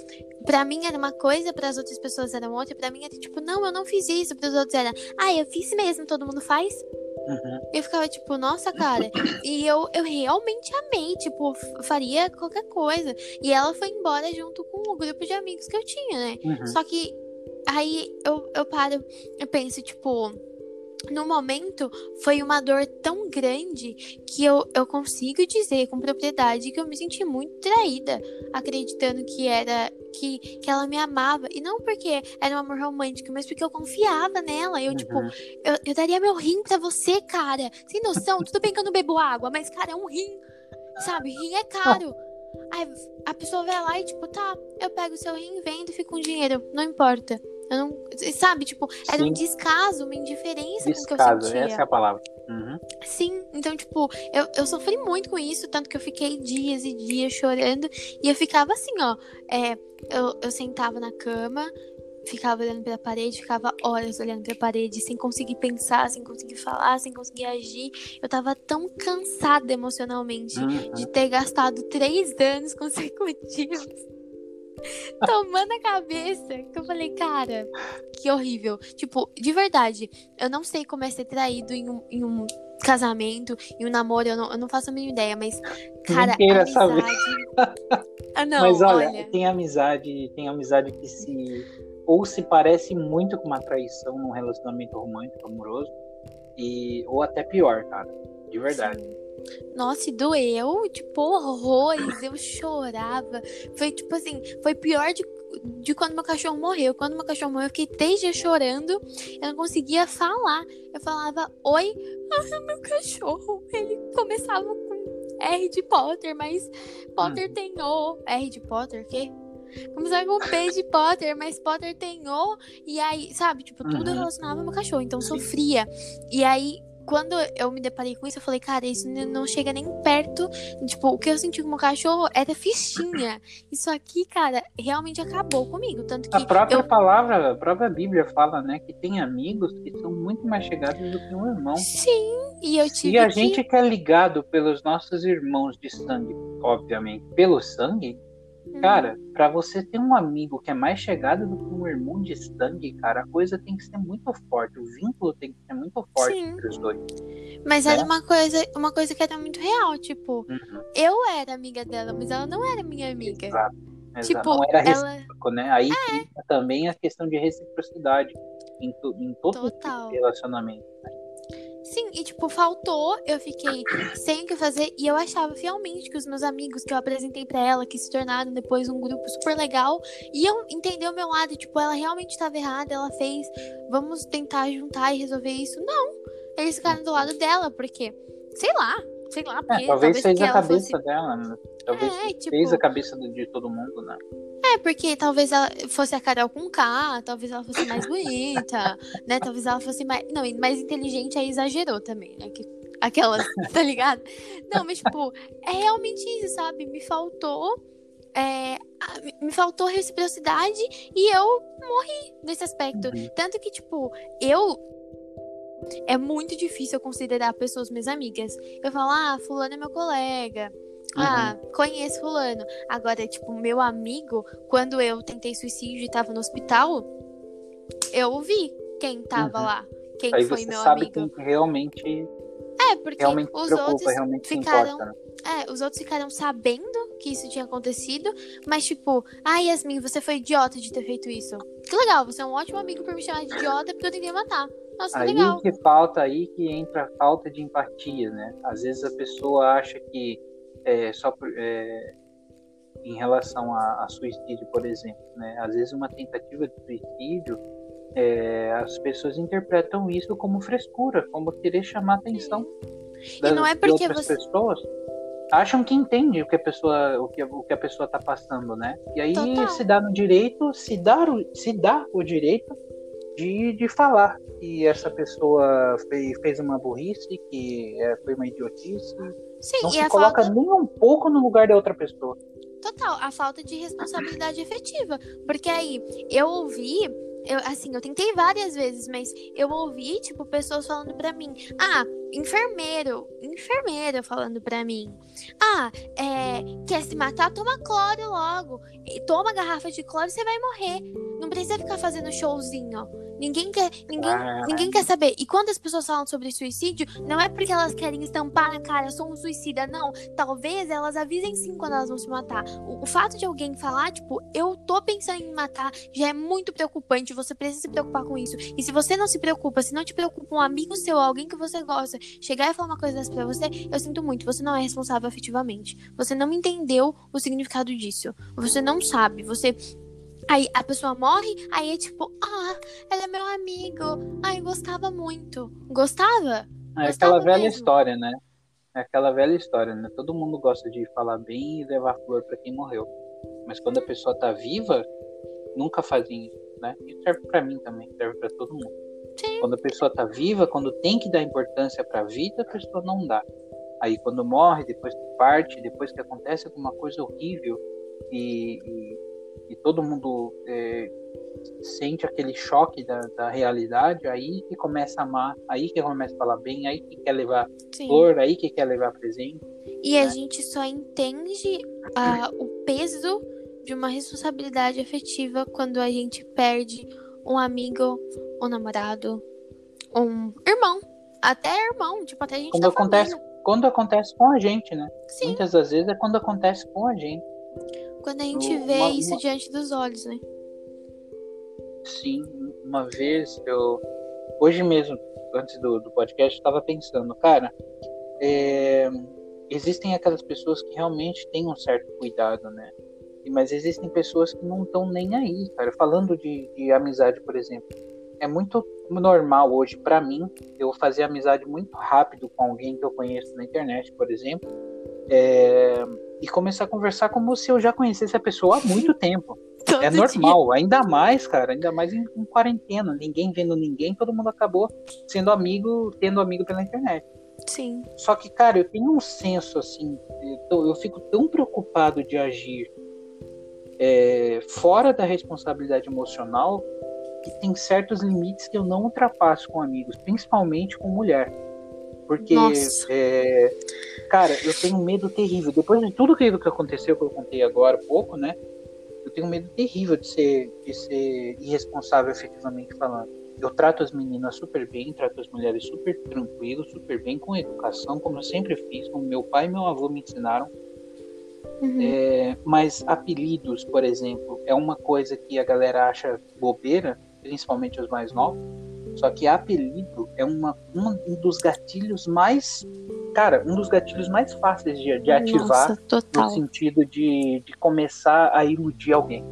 Pra mim era uma coisa, para as outras pessoas era outra. Pra mim era tipo, não, eu não fiz isso. Para os outros era, ah, eu fiz mesmo, todo mundo faz. Uhum. Eu ficava tipo, nossa, cara. e eu, eu realmente amei, tipo, faria qualquer coisa. E ela foi embora junto com o grupo de amigos que eu tinha, né? Uhum. Só que aí eu, eu paro, eu penso, tipo no momento foi uma dor tão grande que eu, eu consigo dizer com propriedade que eu me senti muito traída, acreditando que era que, que ela me amava. E não porque era um amor romântico, mas porque eu confiava nela. Eu, tipo, uhum. tipo, eu, eu daria meu rim pra você, cara. Sem noção, tudo bem que eu não bebo água, mas, cara, é um rim. Sabe, rim é caro. Aí a pessoa vai lá e, tipo, tá, eu pego o seu rim, vendo e fico com dinheiro. Não importa. Eu não. Sabe, tipo, era Sim. um descaso, uma indiferença descaso, com o que eu sentia. Essa é a palavra. Uhum. Sim, então, tipo, eu, eu sofri muito com isso, tanto que eu fiquei dias e dias chorando. E eu ficava assim, ó. É, eu, eu sentava na cama, ficava olhando pra parede, ficava horas olhando pra parede, sem conseguir pensar, sem conseguir falar, sem conseguir agir. Eu tava tão cansada emocionalmente Uhum. de ter gastado três anos consecutivos tomando a cabeça. Que eu falei, cara, que horrível. Tipo, de verdade, eu não sei como é ser traído em um, em um casamento, em um namoro, eu não, eu não faço a mínima ideia, mas, cara, amizade. saber. ah, não, Mas olha, olha. tem amizade, tem amizade que se ou se parece muito com uma traição num relacionamento romântico, amoroso, e ou até pior, cara, de verdade. Sim. Nossa, e doeu, tipo, horrores, eu chorava. Foi tipo assim, foi pior de, de quando meu cachorro morreu. Quando meu cachorro morreu, eu fiquei três dias chorando, eu não conseguia falar. Eu falava, oi, ah, meu cachorro. Ele começava com R de Potter, mas Potter Hum. tem O. R de Potter, o quê? Começava com de Potter, mas Potter tem O. E aí, sabe, tipo, tudo Uhum. relacionava ao meu cachorro, então sofria. E aí, quando eu me deparei com isso, eu falei, cara, isso não chega nem perto. Tipo, o que eu senti com o meu cachorro era fichinha. Isso aqui, cara, realmente acabou comigo. Tanto que A própria eu. palavra, a própria Bíblia fala, né, que tem amigos que são muito mais chegados do que um irmão. Sim, e eu tive E a que. gente que é ligado pelos nossos irmãos de sangue, obviamente, pelo sangue, cara, pra você ter um amigo que é mais chegado do que um irmão de sangue, cara, a coisa tem que ser muito forte, o vínculo tem que ser muito forte Sim. entre os dois. Mas era né? uma coisa, uma coisa que era muito real. Tipo, Uhum, eu era amiga dela, mas ela não era minha amiga. Exato. exato. Tipo, Não era ela. recíproco, né? Aí entra também a questão de reciprocidade em, to- em todo tipo Total. de relacionamento. Sim, e tipo, faltou, eu fiquei sem o que fazer, e eu achava fielmente que os meus amigos que eu apresentei pra ela, que se tornaram depois um grupo super legal, iam entender o meu lado, tipo, ela realmente estava errada, ela fez, vamos tentar juntar e resolver isso. Não, eles ficaram do lado dela, porque, sei lá, sei lá, porque É, talvez fez porque a cabeça fosse... dela, né? Talvez É, tipo- fez a cabeça de todo mundo, né? É, porque talvez ela fosse a Carol com K, talvez ela fosse mais bonita, né? Talvez ela fosse mais. Não, mais inteligente, aí exagerou também, né? Que... Aquelas, tá ligado? Não, mas, tipo, é realmente isso, sabe? Me faltou. é, Me faltou reciprocidade e eu morri nesse aspecto. Uhum. Tanto que, tipo, eu. É muito difícil eu considerar pessoas minhas amigas. Eu falo, ah, fulano é meu colega. Ah, conheço fulano. Agora, tipo, meu amigo, quando eu tentei suicídio e tava no hospital, eu vi quem tava Uhum. lá. Quem Aí foi você meu sabe amigo. quem realmente, É, porque realmente os preocupa, outros realmente ficaram. importa. Né? É, os outros ficaram sabendo que isso tinha acontecido, mas tipo, ah, Yasmin, você foi idiota de ter feito isso. Que legal, você é um ótimo amigo por me chamar de idiota porque eu tentei matar. Nossa, Aí legal. que falta, aí que entra a falta de empatia, né? Às vezes a pessoa acha que é, só é, em relação a, a suicídio, por exemplo, né? Às vezes uma tentativa de suicídio, é, as pessoas interpretam isso como frescura, como querer chamar atenção das, não é porque outras você- pessoas. Acham que entende o que a pessoa o que, o que a pessoa está passando, né? E aí Total. se dá no direito, se o, se dá o direito de, de falar que essa pessoa fez, fez uma burrice, que é, foi uma idiotice. Sim, Não e se coloca falta. nem um pouco no lugar da outra pessoa. Total, a falta de responsabilidade efetiva. Porque aí, eu ouvi, eu, assim, eu tentei várias vezes, mas eu ouvi, tipo, pessoas falando pra mim, ah, enfermeiro, enfermeira falando pra mim, ah, é, quer se matar, toma cloro logo, toma garrafa de cloro e você vai morrer. Não precisa ficar fazendo showzinho. Ninguém quer, ninguém, Ah. ninguém quer saber. E quando as pessoas falam sobre suicídio, não é porque elas querem estampar na cara, sou um suicida, não. Talvez elas avisem sim quando elas vão se matar. O, o fato de alguém falar, tipo, eu tô pensando em me matar, já é muito preocupante. Você precisa se preocupar com isso. E se você não se preocupa, se não te preocupa um amigo seu, alguém que você gosta, chegar e falar uma coisa dessa pra você, eu sinto muito. Você não é responsável afetivamente. Você não entendeu o significado disso. Você não sabe. Você. Aí a pessoa morre, aí é tipo, ah, ela é meu amigo. Ai, gostava muito. Gostava? É Gostava aquela velha mesmo. história, né? É aquela velha história, né? Todo mundo gosta de falar bem e levar flor pra quem morreu. Mas quando a pessoa tá viva, nunca fazem isso, né? Isso serve pra mim também, serve pra todo mundo. Sim. Quando a pessoa tá viva, quando tem que dar importância para a vida, a pessoa não dá. Aí quando morre, depois que parte, depois que acontece alguma coisa horrível e, e, e todo mundo é, sente aquele choque da, da, realidade, aí que começa a amar, aí que começa a falar bem, aí que quer levar Sim. flor, aí que quer levar presente. E né? a gente só entende uh, o peso de uma responsabilidade afetiva quando a gente perde um amigo, um namorado, um irmão, até irmão, tipo, até a gente quando acontece Quando acontece com a gente, né? Sim. Muitas das vezes é quando acontece com a gente. Quando a gente vê uma, isso uma... diante dos olhos, né? Sim, uma vez eu. Hoje mesmo, antes do, do podcast, eu estava pensando, cara, é... existem aquelas pessoas que realmente têm um certo cuidado, né? Mas existem pessoas que não estão nem aí, cara. Falando de, de amizade, por exemplo, é muito normal hoje para mim eu fazer amizade muito rápido com alguém que eu conheço na internet, por exemplo, é, e começar a conversar como se eu já conhecesse a pessoa há muito tempo. Todo é normal, dia. ainda mais, cara, ainda mais em, em, quarentena, ninguém vendo ninguém, todo mundo acabou sendo amigo, tendo amigo pela internet. Sim. Só que, cara, eu tenho um senso assim, eu, eu fico tão preocupado de agir é, fora da responsabilidade emocional que tem certos limites que eu não ultrapasso com amigos, principalmente com mulher. Porque, é, cara, eu tenho um medo terrível. Depois de tudo aquilo que aconteceu, que eu contei agora há pouco, né? Eu tenho um medo terrível de ser, de ser irresponsável, efetivamente falando. Eu trato as meninas super bem, trato as mulheres super tranquilo, super bem, com educação, como eu sempre fiz, como meu pai e meu avô me ensinaram. Uhum. É, mas apelidos, por exemplo, é uma coisa que a galera acha bobeira, principalmente os mais novos. Só que apelido é uma, um dos gatilhos mais. Cara, um dos gatilhos mais fáceis de, de ativar Nossa, no sentido de, de começar a iludir alguém.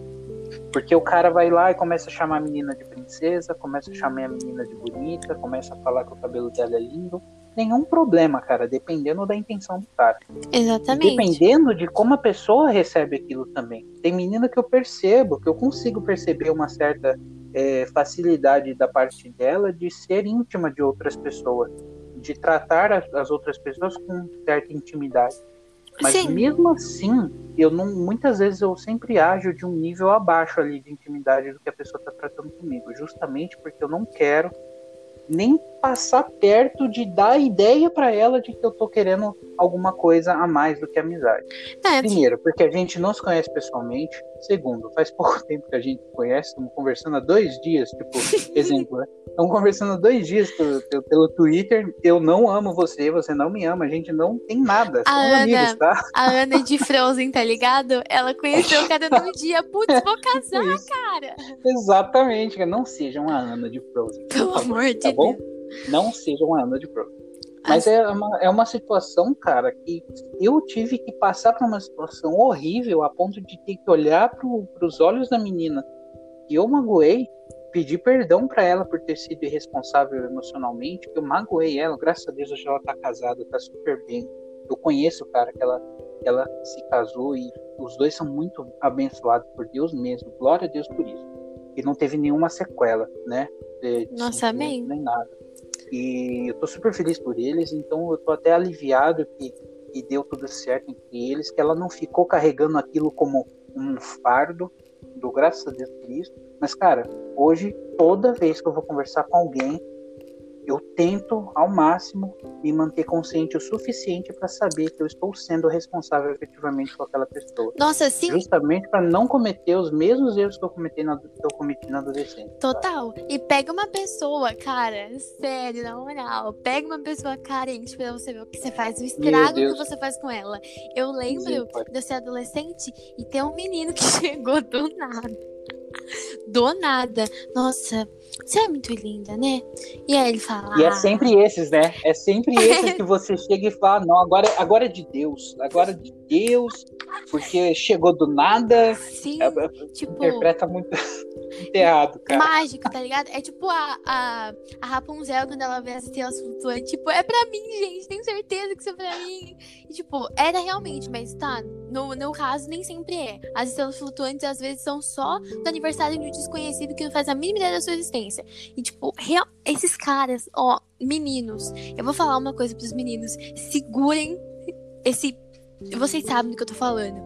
Porque o cara vai lá e começa a chamar a menina de princesa, começa a chamar a menina de bonita, começa a falar que o cabelo dela é lindo. Nenhum problema, cara, dependendo da intenção do cara. Exatamente. Dependendo de como a pessoa recebe aquilo também. Tem menina que eu percebo, que eu consigo perceber uma certa é, facilidade da parte dela de ser íntima de outras pessoas, de tratar as, as outras pessoas com certa intimidade. Mas Sim. mesmo assim, eu não, muitas vezes eu sempre ajo de um nível abaixo ali de intimidade do que a pessoa está tratando comigo, justamente porque eu não quero nem passar perto de dar ideia para ela de que eu tô querendo alguma coisa a mais do que amizade. É, Primeiro, porque a gente não se conhece pessoalmente. Segundo, faz pouco tempo que a gente conhece, estamos conversando há dois dias, tipo, exemplo, né? Estamos conversando há dois dias pelo, pelo, pelo, Twitter. Eu não amo você, você não me ama, a gente não tem nada. A Ana, amigos, tá? A Ana de Frozen, tá ligado? Ela conheceu cada um dia. Putz, vou casar, cara. Exatamente, não seja uma Ana de Frozen. Pelo amor de tá bom? Não seja uma Ana de Frozen. Mas é uma, é uma situação, cara, que eu tive que passar por uma situação horrível a ponto de ter que olhar para os olhos da menina que eu magoei, pedir perdão para ela por ter sido irresponsável emocionalmente, que eu magoei ela. Graças a Deus hoje ela tá casada, tá super bem. Eu conheço o cara que ela, ela se casou e os dois são muito abençoados por Deus mesmo. Glória a Deus por isso. E não teve nenhuma sequela, né? De, de Nossa, amém. Nem nada. E eu tô super feliz por eles, então eu tô até aliviado que, que deu tudo certo entre eles, que ela não ficou carregando aquilo como um fardo, do graças a Deus por isso. Mas, cara, hoje, toda vez que eu vou conversar com alguém, eu tento ao máximo me manter consciente o suficiente para saber que eu estou sendo responsável efetivamente por aquela pessoa. Nossa, sim. Justamente para não cometer os mesmos erros que eu cometi na, que eu cometi na adolescência. Total. E pega uma pessoa, cara, sério, na moral, pega uma pessoa carente para você ver o que você faz, o estrago que você faz com ela. Eu lembro sim, de eu ser adolescente e ter um menino que chegou do nada do nada. Nossa, você é muito linda, né? E aí ele fala. E é sempre esses, né? É sempre esses que você chega e fala: não, agora, agora é de Deus. Agora é de Deus, porque chegou do nada. Sim. É, é tipo, interpreta muito errado, cara. Mágico, tá ligado? É tipo a, a, a Rapunzel quando ela vê as estrelas flutuantes. Tipo, é pra mim, gente. Tenho certeza que isso é pra mim. E, tipo, era realmente, mas tá no, no caso, nem sempre é. As estrelas flutuantes, às vezes, são só do aniversário de um desconhecido que não faz a mínima ideia da sua existência. E, tipo, real, esses caras, ó, meninos, eu vou falar uma coisa pros meninos. Segurem esse. Vocês sabem do que eu tô falando.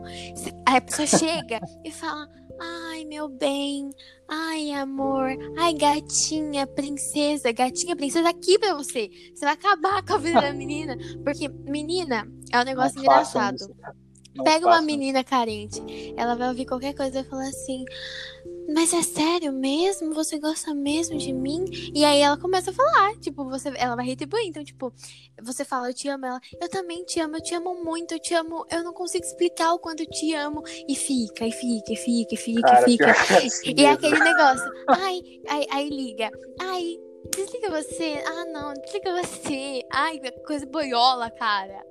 Aí a pessoa chega e fala. Ai, meu bem. Ai, amor. Ai, gatinha, princesa. Gatinha, princesa, aqui pra você. Você vai acabar com a vida da menina. Porque, menina, é um negócio não engraçado. Pega uma menina carente. Ela vai ouvir qualquer coisa e falar assim. Mas é sério mesmo? Você gosta mesmo de mim? E aí ela começa a falar, tipo, você, ela vai retribuir. Então, tipo, você fala, eu te amo, ela, eu também te amo, eu te amo muito, eu te amo, eu não consigo explicar o quanto eu te amo. E fica, e fica, e fica, e fica, Cara, e fica. É e é aquele negócio, ai, ai, aí liga, ai, Desliga você. Ah, não, desliga você. Ai, coisa boiola, cara.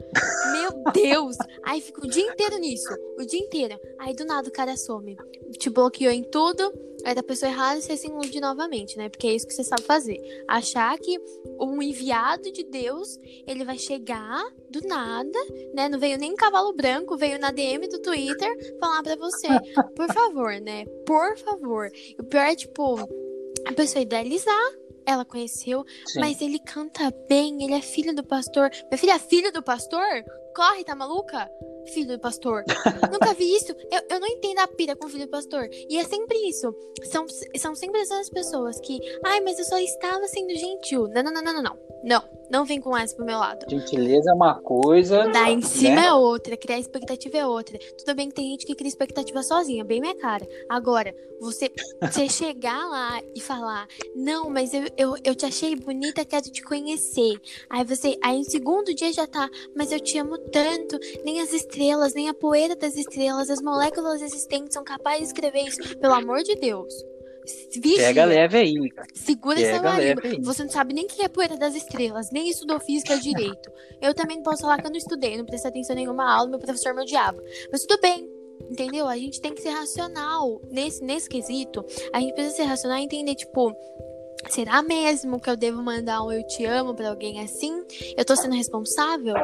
Meu Deus. Aí fica o dia inteiro nisso. O dia inteiro. Aí do nada o cara some. Te bloqueou em tudo. Aí da pessoa errada você se ilude novamente, né? Porque é isso que você sabe fazer. Achar que um enviado de Deus, ele vai chegar do nada, né? Não veio nem cavalo branco, veio na DM do Twitter falar pra você. Por favor, né? Por favor. O pior é, tipo, a pessoa idealizar ela conheceu, Sim. mas ele canta bem, ele é filho do pastor. Minha filha é filho do pastor? Corre, tá maluca? Filho do pastor. Nunca vi isso. Eu, eu não entendo a pira com filho do pastor. E é sempre isso. São, são sempre essas pessoas que. Ai, mas eu só estava sendo gentil. Não, não, não, não, não. Não, não vem com essa pro meu lado. Gentileza é uma coisa. Dar em cima né? é outra, criar expectativa é outra. Tudo bem que tem gente que cria expectativa sozinha, bem minha cara. Agora, você, você chegar lá e falar, não, mas eu, eu, eu te achei bonita, quero te conhecer. Aí você, aí no segundo dia já tá, mas eu te amo tanto, nem as estrelas, nem a poeira das estrelas, as moléculas existentes são capazes de escrever isso. Pelo amor de Deus. Vigia. Pega leve aí, cara. Segura Pega essa língua. Você não sabe nem o que é poeira das estrelas, nem estudou física direito. Eu também não posso falar que eu não estudei, não prestei atenção em nenhuma aula, meu professor me odiava. Mas tudo bem, entendeu? A gente tem que ser racional nesse, nesse quesito. A gente precisa ser racional e entender, tipo, Será mesmo que eu devo mandar um eu te amo para alguém assim? Eu tô sendo responsável?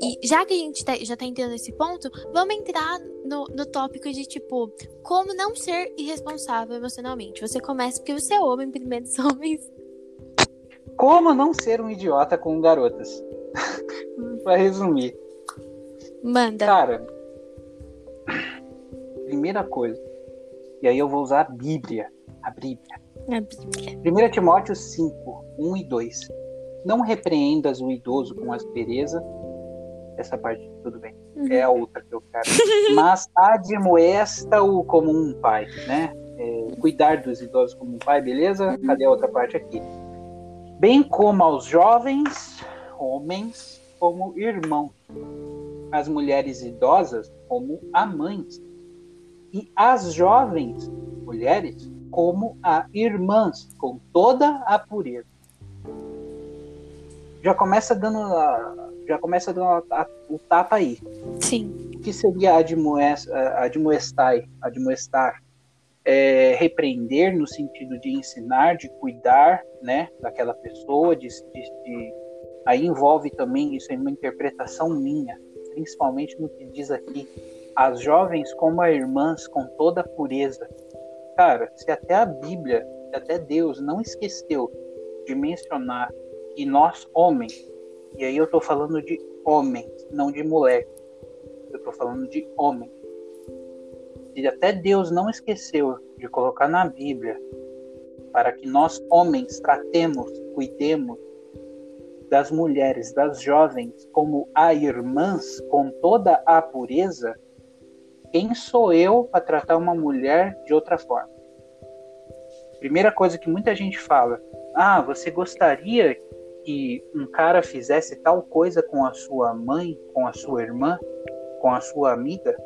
E já que a gente tá, já tá entrando nesse ponto, vamos entrar no, no tópico de tipo, como não ser irresponsável emocionalmente. Você começa porque você é homem, primeiro dos homens. Como não ser um idiota com garotas? pra resumir. Manda. Cara, primeira coisa, e aí eu vou usar a Bíblia. A Bíblia. A Bíblia. 1 Timóteo 5, 1 e 2. Não repreendas o idoso com aspereza. Essa parte tudo bem. Uhum. É a outra que eu quero. Mas admoesta-o como um pai, né? É, cuidar dos idosos como um pai, beleza? Uhum. Cadê a outra parte aqui? Bem como aos jovens, homens, como irmãos. As mulheres idosas, como a mães. E as jovens mulheres, como a irmãs, com toda a pureza. Já começa dando já começa dando a, a, o tapa aí. Sim. O que seria admoestar? Admoestar é repreender no sentido de ensinar, de cuidar, né, daquela pessoa, de, de, de, aí envolve também isso é uma interpretação minha, principalmente no que diz aqui, as jovens como as irmãs com toda a pureza, Cara, se até a Bíblia, se até Deus não esqueceu de mencionar que nós, homens, e aí eu tô falando de homens, não de moleque, eu tô falando de homens. Se até Deus não esqueceu de colocar na Bíblia para que nós, homens, tratemos, cuidemos das mulheres, das jovens, como a irmãs, com toda a pureza, quem sou eu para tratar uma mulher de outra forma? Primeira coisa que muita gente fala: ah, você gostaria que um cara fizesse tal coisa com a sua mãe, com a sua irmã, com a sua amiga?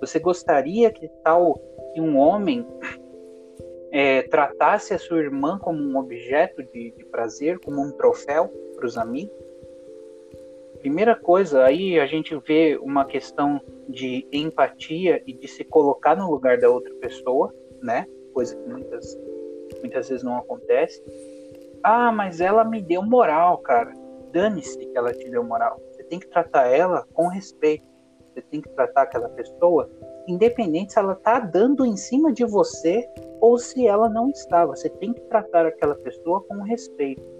Você gostaria que tal que um homem é, tratasse a sua irmã como um objeto de, de prazer, como um troféu para os amigos? Primeira coisa, aí a gente vê uma questão de empatia e de se colocar no lugar da outra pessoa, né? Coisa que muitas, muitas vezes não acontece. Ah, mas ela me deu moral, cara. Dane-se que ela te deu moral. Você tem que tratar ela com respeito. você tem que tratar aquela pessoa, independente se ela tá dando em cima de você ou se ela não está. Você tem que tratar aquela pessoa com respeito.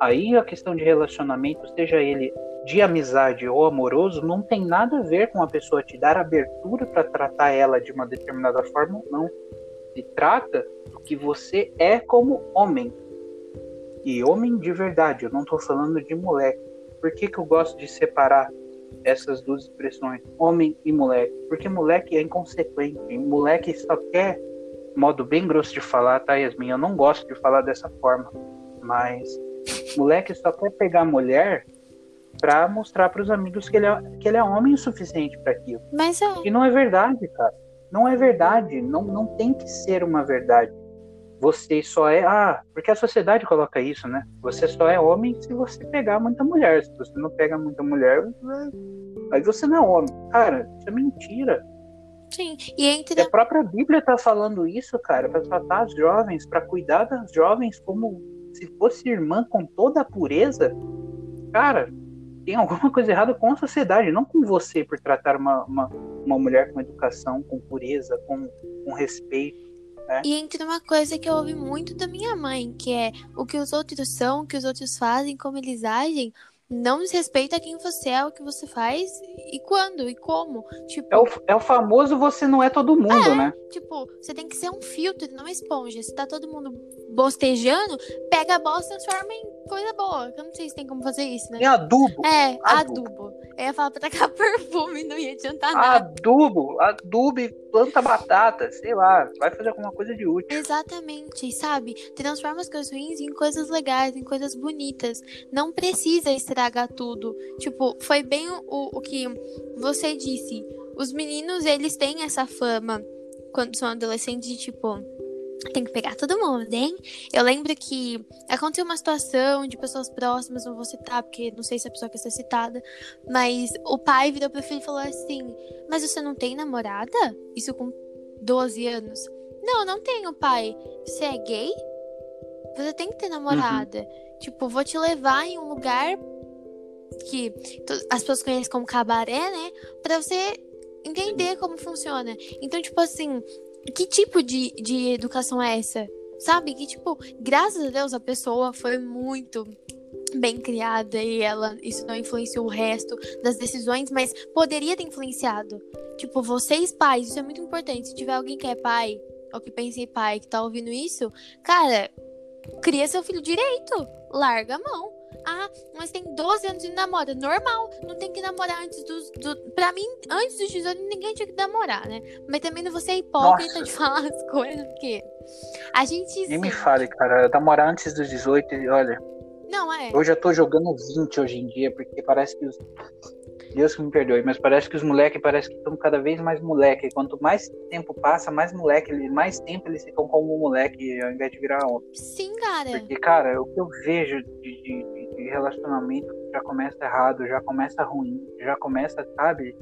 Aí a questão de relacionamento, seja ele de amizade ou amoroso, não tem nada a ver com a pessoa te dar abertura para tratar ela de uma determinada forma ou não. Se trata do que você é como homem. E homem de verdade, eu não estou falando de moleque. Por que, que eu gosto de separar essas duas expressões, homem e moleque? Porque moleque é inconsequente, moleque só quer, modo bem grosso de falar, tá, Yasmin? Eu não gosto de falar dessa forma, mas moleque só quer pegar mulher para mostrar para os amigos que ele, é, que ele é homem o suficiente para aquilo. Mas é. E não é verdade, cara. Não é verdade. Não, não tem que ser uma verdade você só é. Ah, porque a sociedade coloca isso, né? Você só é homem se você pegar muita mulher. Se você não pega muita mulher, aí você não é homem. Cara, isso é mentira. Sim, e entre. A própria Bíblia tá falando isso, cara, para tratar as jovens, para cuidar das jovens como se fosse irmã com toda a pureza. Cara, tem alguma coisa errada com a sociedade, não com você por tratar uma, uma, uma mulher com educação, com pureza, com, com respeito. É. E entra uma coisa que eu ouvi muito da minha mãe, que é o que os outros são, o que os outros fazem, como eles agem, não desrespeita quem você é, o que você faz e quando e como. Tipo, é, o, é o famoso você não é todo mundo, é, né? Tipo, você tem que ser um filtro, não uma esponja. Se tá todo mundo bostejando, pega a bosta e transforma em coisa boa. Eu não sei se tem como fazer isso, né? É adubo. É, adubo. adubo. Eu ia falar pra tacar perfume, não ia adiantar nada. Adubo, adubo e planta batata, sei lá, vai fazer alguma coisa de útil. Exatamente, sabe? Transforma as coisas ruins em coisas legais, em coisas bonitas. Não precisa estragar tudo. Tipo, foi bem o, o que você disse. Os meninos, eles têm essa fama quando são adolescentes de tipo tem que pegar todo mundo, hein? Eu lembro que aconteceu uma situação de pessoas próximas, não vou citar, porque não sei se a pessoa quer ser citada, mas o pai virou pro filho e falou assim: Mas você não tem namorada? Isso com 12 anos. Não, não tenho, pai. Você é gay? Você tem que ter namorada. Uhum. Tipo, vou te levar em um lugar que as pessoas conhecem como cabaré, né? Pra você entender como funciona. Então, tipo assim, que tipo de, de educação é essa? Sabe? Que, tipo, graças a Deus a pessoa foi muito bem criada e ela isso não influenciou o resto das decisões, mas poderia ter influenciado. Tipo, vocês pais, isso é muito importante. Se tiver alguém que é pai, ou que pensa em pai, que tá ouvindo isso, cara, cria seu filho direito. Larga a mão. Ah, mas tem 12 anos e namora. Normal, não tem que namorar antes dos. Do... Pra mim, antes dos 18, ninguém tinha que namorar, né? Mas também não vou ser hipócrita Nossa. de falar as coisas, porque a gente. Nem me fale, cara. Namorar antes dos 18, olha. Não, é. Eu já tô jogando 20 hoje em dia, porque parece que os. Deus que me perdoe, mas parece que os moleques parece que estão cada vez mais moleque. Quanto mais tempo passa, mais moleque, mais tempo eles ficam como moleque ao invés de virar homem. Sim, cara. Porque, cara, o que eu vejo de, de de relacionamento já começa errado, já começa ruim, já começa, sabe?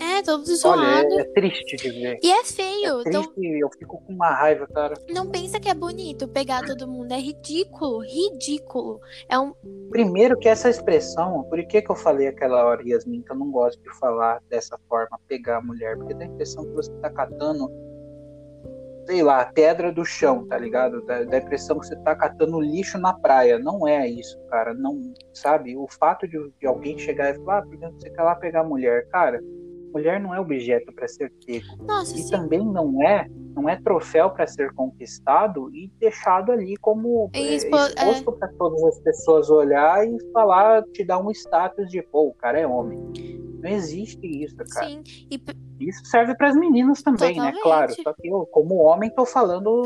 É, todo zoado. Olha, é, é, triste de ver. E é feio. É triste, então... eu fico com uma raiva, cara. Não pensa que é bonito pegar todo mundo. É ridículo, ridículo. É um. Primeiro que essa expressão, por que, que eu falei aquela hora, Yasmin, que eu não gosto de falar dessa forma, pegar a mulher? Porque dá a impressão que você tá catando sei lá, pedra do chão, tá ligado? Da, da impressão que você tá catando lixo na praia. Não é isso, cara. Não, sabe? O fato de, de alguém chegar e falar, ah, porque você quer lá pegar a mulher, cara. Mulher não é objeto para ser pego. Nossa, e sim. também não é, não é troféu para ser conquistado e deixado ali como é, expo exposto é. para todas as pessoas olhar e falar, te dar um status de, pô, o cara é homem. Não existe isso, cara. Sim. E isso serve para as meninas também, né? Totalmente. né? Claro. Só que eu, como homem, tô falando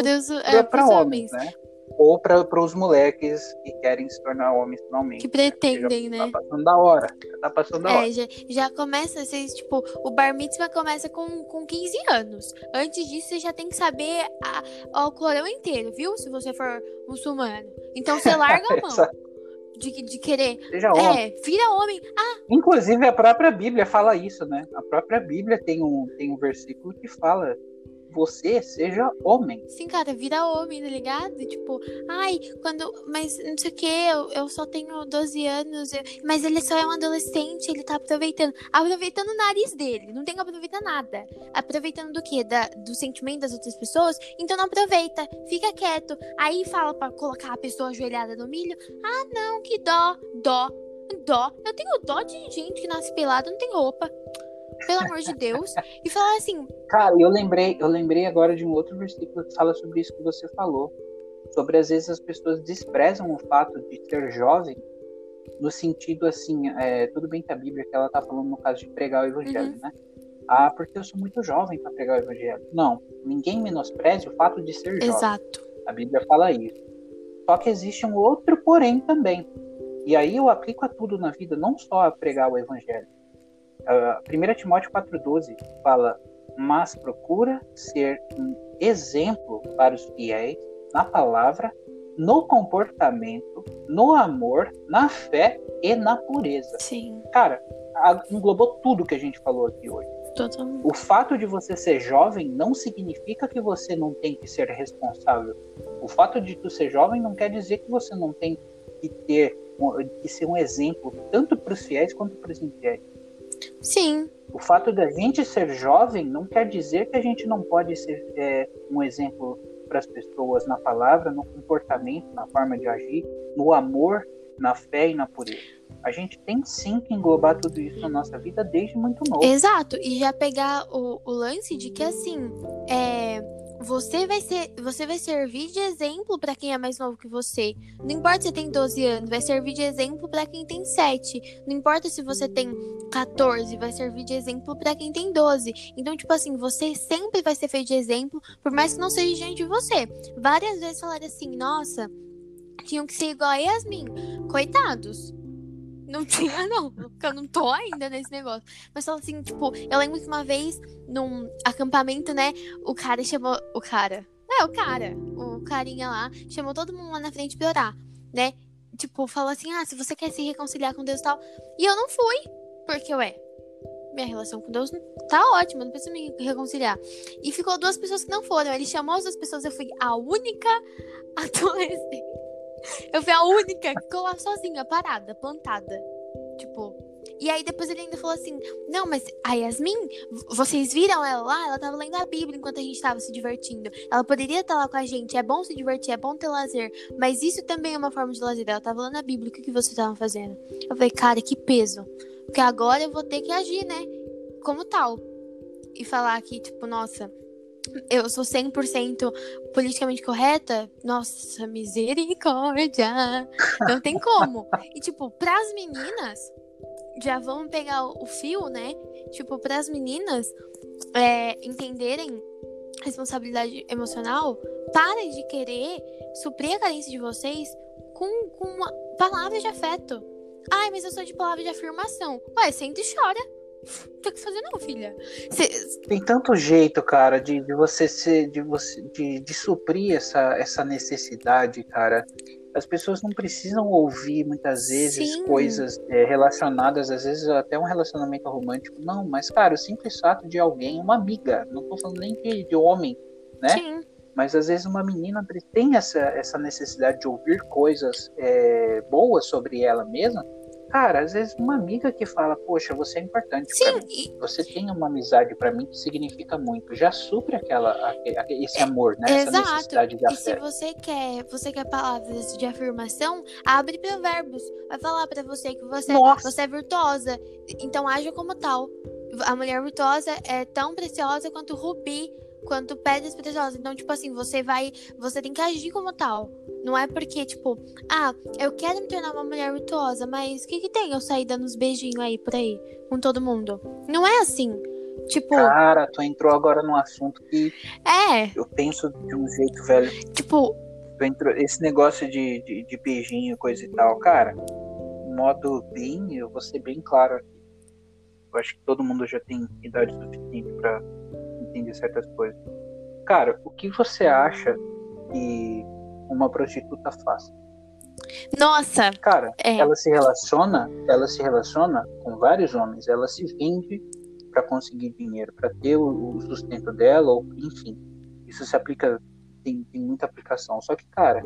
para é, homens, homens, né? Ou para os moleques que querem se tornar homens finalmente. Que pretendem, né? Tá passando da hora. Tá passando da é, hora. Já, já começa, vocês, tipo, o bar mitzvah começa com, com 15 anos. Antes disso, você já tem que saber a, o Corão inteiro, viu? Se você for muçulmano. Então você larga a mão de, de querer. Seja homem. É, vira homem. Ah! Inclusive, a própria Bíblia fala isso, né? A própria Bíblia tem um, tem um versículo que fala você seja homem. Sim, cara, vira homem, tá ligado? Tipo, ai, quando. Mas não sei o que, eu, eu só tenho 12 anos, eu, mas ele só é um adolescente, ele tá aproveitando. Aproveitando o nariz dele, não tem que aproveitar nada. Aproveitando do quê? Da, do sentimento das outras pessoas? Então não aproveita, fica quieto. Aí fala para colocar a pessoa ajoelhada no milho. Ah, não, que dó, dó, dó. Eu tenho dó de gente que nasce pelada, não tem roupa pelo amor de Deus, e falar assim. Cara, eu lembrei, eu lembrei agora de um outro versículo que fala sobre isso que você falou. Sobre às vezes as pessoas desprezam o fato de ser jovem, no sentido assim, é, tudo bem que a Bíblia que ela tá falando no caso de pregar o evangelho, uhum. né? Ah, porque eu sou muito jovem para pregar o evangelho. Não, ninguém menospreze o fato de ser jovem. Exato. A Bíblia fala isso. Só que existe um outro porém também. E aí eu aplico a tudo na vida, não só a pregar o evangelho. Uh, 1 Timóteo 4,12 fala: Mas procura ser um exemplo para os fiéis na palavra, no comportamento, no amor, na fé e na pureza. Sim. Cara, englobou tudo que a gente falou aqui hoje. Totalmente. O fato de você ser jovem não significa que você não tem que ser responsável. O fato de tu ser jovem não quer dizer que você não tem que ter que ser um exemplo tanto para os fiéis quanto para os infiéis. Sim. O fato da gente ser jovem não quer dizer que a gente não pode ser é, um exemplo para as pessoas na palavra, no comportamento, na forma de agir, no amor, na fé e na pureza. A gente tem sim que englobar tudo isso na nossa vida desde muito novo. Exato, e já pegar o, o lance de que assim, é, você vai ser, você vai servir de exemplo para quem é mais novo que você. Não importa se você tem 12 anos, vai servir de exemplo para quem tem 7. Não importa se você tem 14, vai servir de exemplo para quem tem 12. Então, tipo assim, você sempre vai ser feito de exemplo, por mais que não seja diante de você. Várias vezes falaram assim: "Nossa, tinham que ser igual a Yasmin". Coitados. Não tinha, não. Porque eu não tô ainda nesse negócio. Mas só assim, tipo, eu lembro que uma vez, num acampamento, né, o cara chamou. O cara. É, o cara. O carinha lá chamou todo mundo lá na frente pra orar, né? Tipo, falou assim: ah, se você quer se reconciliar com Deus e tal. E eu não fui. Porque, ué, minha relação com Deus tá ótima, não preciso me reconciliar. E ficou duas pessoas que não foram. Ele chamou as duas pessoas, eu fui a única adolescente eu fui a única que ficou lá sozinha, parada, plantada. Tipo. E aí depois ele ainda falou assim: Não, mas a Yasmin, vocês viram ela lá? Ela tava lendo a Bíblia enquanto a gente tava se divertindo. Ela poderia estar lá com a gente. É bom se divertir, é bom ter lazer. Mas isso também é uma forma de lazer. Ela tava lendo a Bíblia. O que, que vocês estavam fazendo? Eu falei, cara, que peso. Porque agora eu vou ter que agir, né? Como tal. E falar que, tipo, nossa, eu sou 100% politicamente correta, nossa, misericórdia. Não tem como. E, tipo, pras meninas, já vamos pegar o fio, né? Tipo, pras meninas é, entenderem responsabilidade emocional, parem de querer suprir a carência de vocês com, com palavras de afeto. Ai, mas eu sou de palavra de afirmação. Ué, senta e chora tem que fazer não, filha. Cê... Tem tanto jeito, cara, de, de você ser, de você, de, de suprir essa, essa necessidade, cara. As pessoas não precisam ouvir muitas vezes Sim. coisas é, relacionadas, às vezes até um relacionamento romântico. Não, mas, cara, o simples fato de alguém, uma amiga, não tô falando nem de, de homem, né? Sim. Mas às vezes uma menina tem essa, essa necessidade de ouvir coisas é, boas sobre ela mesma Cara, às vezes uma amiga que fala, poxa, você é importante Sim, mim. E... Você tem uma amizade para mim que significa muito. Já supre aquela, esse amor, né? Exato. Essa necessidade de afeto. E se você quer, você quer palavras de afirmação, abre provérbios. Vai falar para você que você, você é virtuosa. Então haja como tal. A mulher virtuosa é tão preciosa quanto o rubi quanto pedras preciosas. Então, tipo assim, você vai. Você tem que agir como tal. Não é porque, tipo, ah, eu quero me tornar uma mulher virtuosa, mas o que, que tem eu sair dando uns beijinhos aí por aí com todo mundo? Não é assim. Tipo. Cara, tu entrou agora num assunto que. É. Eu penso de um jeito, velho. Tipo. Entrou, esse negócio de, de, de beijinho, coisa e tal, cara. Modo bem, eu vou ser bem claro aqui. Eu acho que todo mundo já tem idade suficiente para entender certas coisas. Cara, o que você acha que uma prostituta faz? Nossa! Cara, é. ela se relaciona, ela se relaciona com vários homens, ela se vende para conseguir dinheiro, para ter o, sustento dela, ou enfim. Isso se aplica, tem, tem muita aplicação. Só que, cara,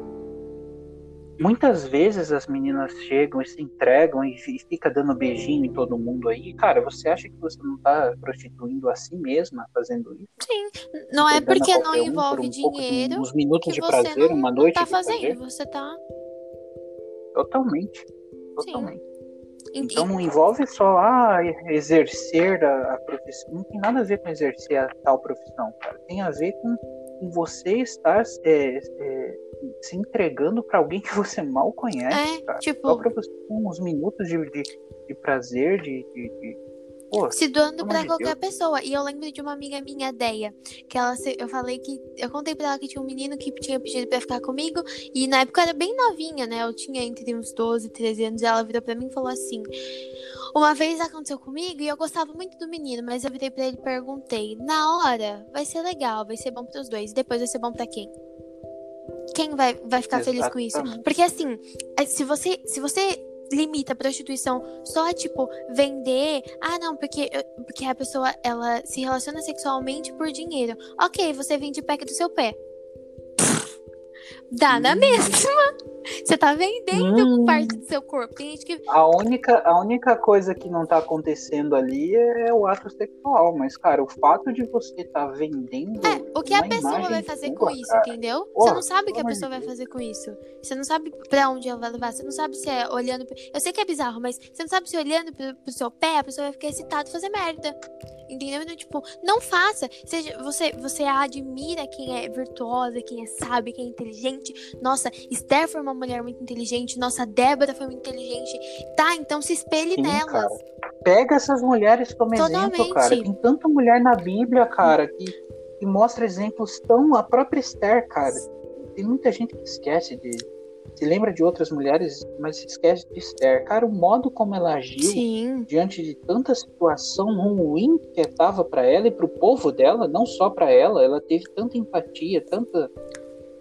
muitas vezes as meninas chegam e se entregam e, e fica dando beijinho em todo mundo aí. Cara, você acha que você não tá prostituindo a si mesma fazendo isso? Sim, não é porque não envolve um dinheiro. De, uns minutos de prazer, não, uma noite tá de fazendo, prazer. você tá Totalmente. Totalmente. Sim. Então não envolve só ah, exercer a, a, profissão. Não tem nada a ver com exercer a tal profissão, cara. Tem a ver com, com você estar é, é, se entregando para alguém que você mal conhece, é, cara. Tipo... Só pra você ter uns minutos de, de, de prazer, de, de, de Pô, se doando para qualquer Deus. pessoa. E eu lembro de uma amiga minha, Deia, que ela eu falei que eu contei para ela que tinha um menino que tinha pedido para ficar comigo e na época eu era bem novinha, né? Eu tinha entre uns 12 e 13 anos e ela virou para mim e falou assim: "Uma vez aconteceu comigo e eu gostava muito do menino, mas eu virei para ele e perguntei: "Na hora, vai ser legal, vai ser bom para os dois, depois vai ser bom para quem?" Quem vai, vai ficar Exatamente. feliz com isso? Porque assim, se você, se você limita a prostituição só a, tipo, vender. Ah, não, porque, porque a pessoa ela se relaciona sexualmente por dinheiro. Ok, você vende pack do seu pé. Dá na Hum. mesma. Você tá vendendo Hum. parte do seu corpo. Tem gente que. A única, a única coisa que não tá acontecendo ali é o ato sexual, mas, cara, o fato de você estar tá vendendo. É, o que a pessoa vai fazer sua, com isso, cara. entendeu? Porra, você não sabe o que a pessoa vai fazer com isso. Você não sabe pra onde ela vai levar. Você não sabe se é olhando. Eu sei que é bizarro, mas você não sabe se olhando pro, pro seu pé, a pessoa vai ficar excitada e fazer merda. Entendeu? Então, tipo, não faça. Seja, você, você admira quem é virtuosa, quem é sábio, quem é inteligente. Nossa, Esther foi uma mulher muito inteligente. Nossa, Débora foi muito inteligente. Tá, então se espelhe Sim, nelas. cara. Pega essas mulheres como exemplo, Totalmente. cara. Tem tanta mulher na Bíblia, cara, que, que mostra exemplos tão. A própria Esther, cara. Tem muita gente que esquece de. Se lembra de outras mulheres, mas se esquece de Esther. Cara, o modo como ela agiu Sim. diante de tanta situação ruim que estava para ela e para o povo dela, não só para ela, ela teve tanta empatia, tanta.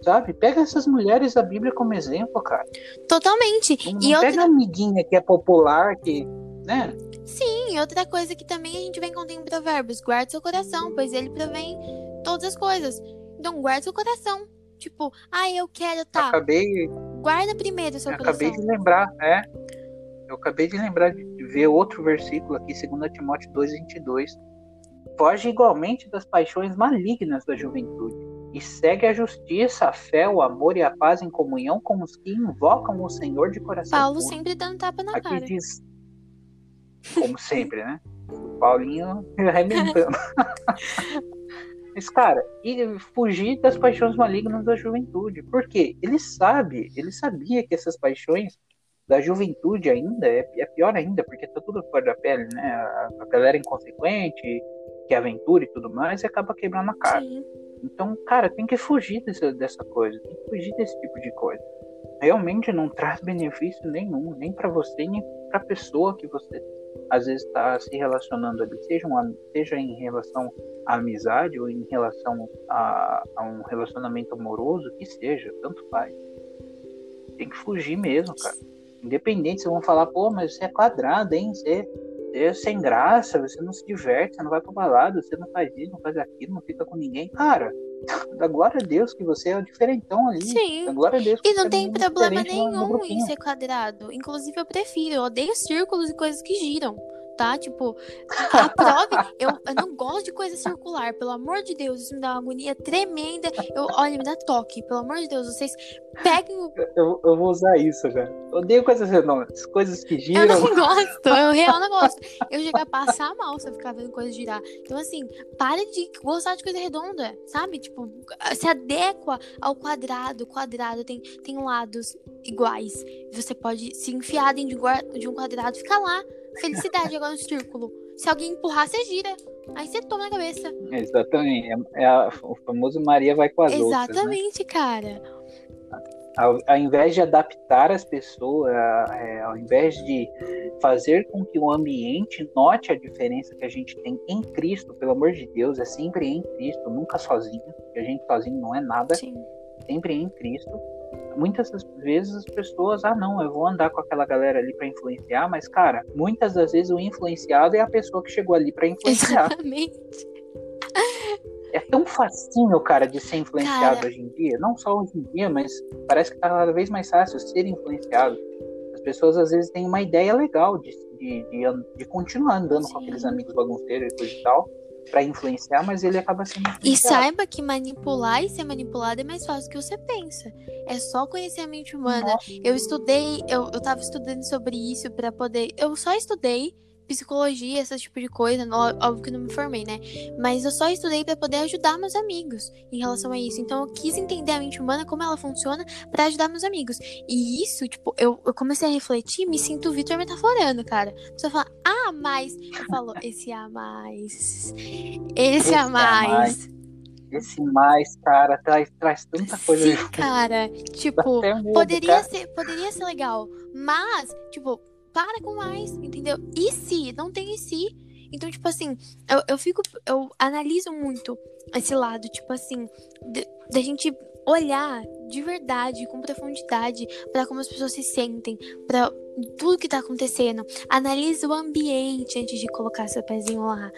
Sabe? Pega essas mulheres da Bíblia como exemplo, cara. Totalmente. Não, E não outra pega a amiguinha que é popular, que. né? Sim, e outra coisa que também a gente vem contando em provérbios, guarde seu coração, pois ele provém todas as coisas. Então, guarde seu coração. Tipo, ah, eu quero, tá. Acabei, Guarda primeiro seu acabei coração. de lembrar, é. Eu acabei de lembrar de de ver outro versículo aqui, 2 Timóteo 2, 22. Foge igualmente das paixões malignas da juventude e segue a justiça, a fé, o amor e a paz em comunhão com os que invocam o Senhor de coração Paulo puro. sempre dando tapa na Aqui cara. diz, como sempre, né? O Paulinho arrebentando. Mas, cara, e fugir das paixões malignas da juventude. Por quê? Ele sabe, ele sabia que essas paixões da juventude ainda é, é pior ainda, porque tá tudo fora da pele, né? A, a galera inconsequente, que aventura e tudo mais, e acaba quebrando a cara. Sim. Então, cara, tem que fugir dessa, dessa coisa, tem que fugir desse tipo de coisa. Realmente não traz benefício nenhum, nem para você, nem para a pessoa que você às vezes está se relacionando ali, seja, uma, seja em relação à amizade ou em relação a, a um relacionamento amoroso, que seja, tanto faz. Tem que fugir mesmo, cara. Independente, vocês vão falar, pô, mas você é quadrado, hein? Você é sem graça, você não se diverte, você não vai pra balada, você não faz isso, não faz aquilo, não fica com ninguém. Cara, dá glória a Deus que você é o diferentão ali. Sim. Dá glória a Deus E não é tem menino problema nenhum em ser quadrado. Inclusive, eu prefiro. Eu odeio círculos e coisas que giram. Tá? Tipo, a prova, eu, eu não gosto de coisa circular, pelo amor de Deus, isso me dá uma agonia tremenda. Eu, olha, me dá toque, pelo amor de Deus, vocês peguem o. Eu, eu vou usar isso, já. Eu odeio coisas redondas, coisas que Eu giram. não gosto, eu real não gosto. Eu chegar a passar mal se eu ficar vendo coisa girar. Então, assim, para de gostar de coisa redonda, sabe? Tipo, se adequa ao quadrado. O quadrado tem, tem lados iguais. Você pode se enfiar dentro de um quadrado e ficar lá. Felicidade agora no círculo. Se alguém empurrar, você gira. Aí você toma na cabeça. Exatamente. É, é a- o famoso Maria vai com as outras. Né? Exatamente, cara. Ao, ao invés de adaptar as pessoas, é, ao invés de fazer com que o ambiente note a diferença que a gente tem em Cristo, pelo amor de Deus, é sempre em Cristo, nunca sozinho, porque a gente sozinho não é nada, Sim. sempre em Cristo. Muitas das vezes as pessoas, ah, não, eu vou andar com aquela galera ali para influenciar, mas, cara, muitas das vezes o influenciado é a pessoa que chegou ali para influenciar. Exatamente. É tão facinho, cara, de ser influenciado Cara. hoje em dia. Não só hoje em dia, mas parece que tá cada vez mais fácil ser influenciado. As pessoas às vezes têm uma ideia legal de, de, de, de continuar andando com Sim. aqueles amigos bagunceiros e coisa e tal, pra influenciar, mas ele acaba sendo E saiba que manipular e ser manipulado é mais fácil do que você pensa. É só conhecer a mente humana. Nossa, Eu estudei, eu, eu tava estudando sobre isso pra poder. Eu só estudei psicologia, esse tipo de coisa. Óbvio que não me formei, né? Mas eu só estudei pra poder ajudar meus amigos em relação a isso. Então eu quis entender a mente humana, como ela funciona, pra ajudar meus amigos. E isso, tipo, eu, eu comecei a refletir, me sinto o Vitor metaforando, cara. Você fala, ah, mas. Eu falo, esse a mais. Esse, a mais. Esse mais, cara, traz, traz tanta coisa. Sim, cara. Tipo, medo, poderia cara. ser, poderia ser legal, mas, tipo, para com mais, entendeu? E se? Não tem e se. Então, tipo assim, eu, eu fico, eu analiso muito esse lado, tipo assim, da gente olhar de verdade, com profundidade, pra como as pessoas se sentem, pra tudo que tá acontecendo. Analisa o ambiente antes de colocar seu pezinho lá.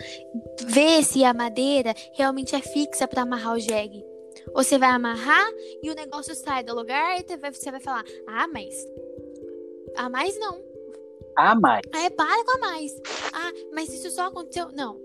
Vê se a madeira realmente é fixa pra amarrar o jegue. Ou você vai amarrar e o negócio sai do lugar e você vai- falar, ah, mas. A mais não. Ah, mais. É, para com a mais. Ah, mas isso só aconteceu. Não.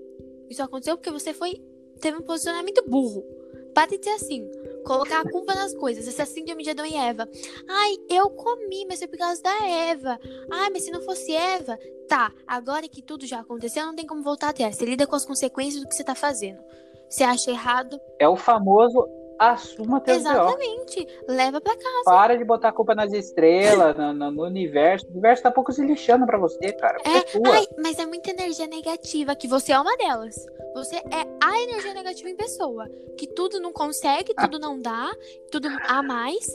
Isso aconteceu porque você foi. Teve um posicionamento burro. Para de ser assim. Colocar a culpa nas coisas. Essa síndrome de Adão e Eva. Ai, eu comi, mas foi por causa da Eva. Ai, mas se não fosse Eva. Tá, agora que tudo já aconteceu, não tem como voltar atrás. Você lida com as consequências do que você tá fazendo. Você acha errado. É o famoso assuma teus B.O. Exatamente. Leva pra casa. Para de botar a culpa nas estrelas, no, no- no universo. O universo tá pouco se lixando pra você, cara. É, é. Ai, mas é muita energia negativa, que você é uma delas. Você é a energia negativa em pessoa. Que tudo não consegue, tudo não dá, tudo a mais.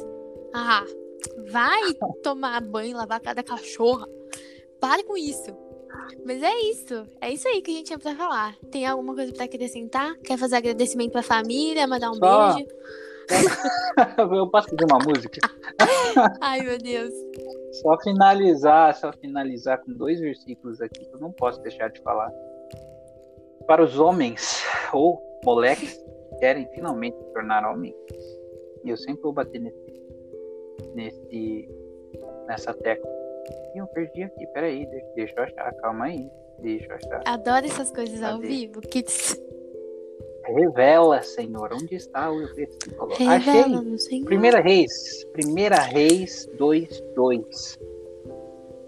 Ah, vai tomar banho, lavar cada cachorra. Pare com isso. Mas é isso. É isso aí que a gente tinha pra falar. Tem alguma coisa pra acrescentar? Quer fazer agradecimento pra família, mandar um Só- beijo? Eu posso fazer uma música? Ai, meu Deus. Só finalizar, só finalizar com dois versículos aqui que eu não posso deixar de falar. Para os homens ou moleques que querem finalmente se tornar homens, e eu sempre vou bater nesse, nesse nessa tecla. Eu perdi aqui, peraí, deixa, eu achar, calma aí, deixa eu achar. Adoro essas coisas ao Cadê? vivo. Que Revela, Senhor, onde está o versículo? Achei. Senhor. Primeira Reis, Primeira Reis 2, 2.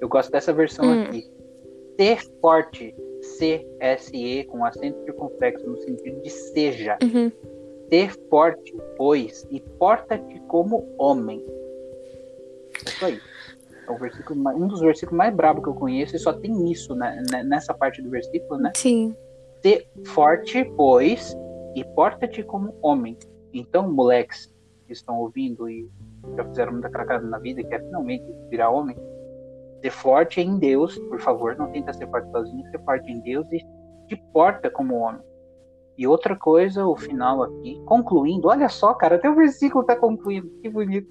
Eu gosto dessa versão Hum. aqui. Ser forte, C-S-E, com acento circunflexo, no sentido de seja. Uhum. Ser forte, pois, e porta-te como homem. É isso aí. É o versículo, mais- um dos versículos mais brabos que eu conheço, e só tem isso né, né, nessa parte do versículo, né? Sim. Ser forte, pois, e porta-te como homem. Então, moleques que estão ouvindo e já fizeram muita cracada na vida, que é finalmente virar homem, ser forte em Deus, por favor, não tenta ser forte sozinho, ser forte em Deus e te porta como homem. E outra coisa, o final aqui, concluindo, olha só, cara, até o versículo tá concluindo, que bonito.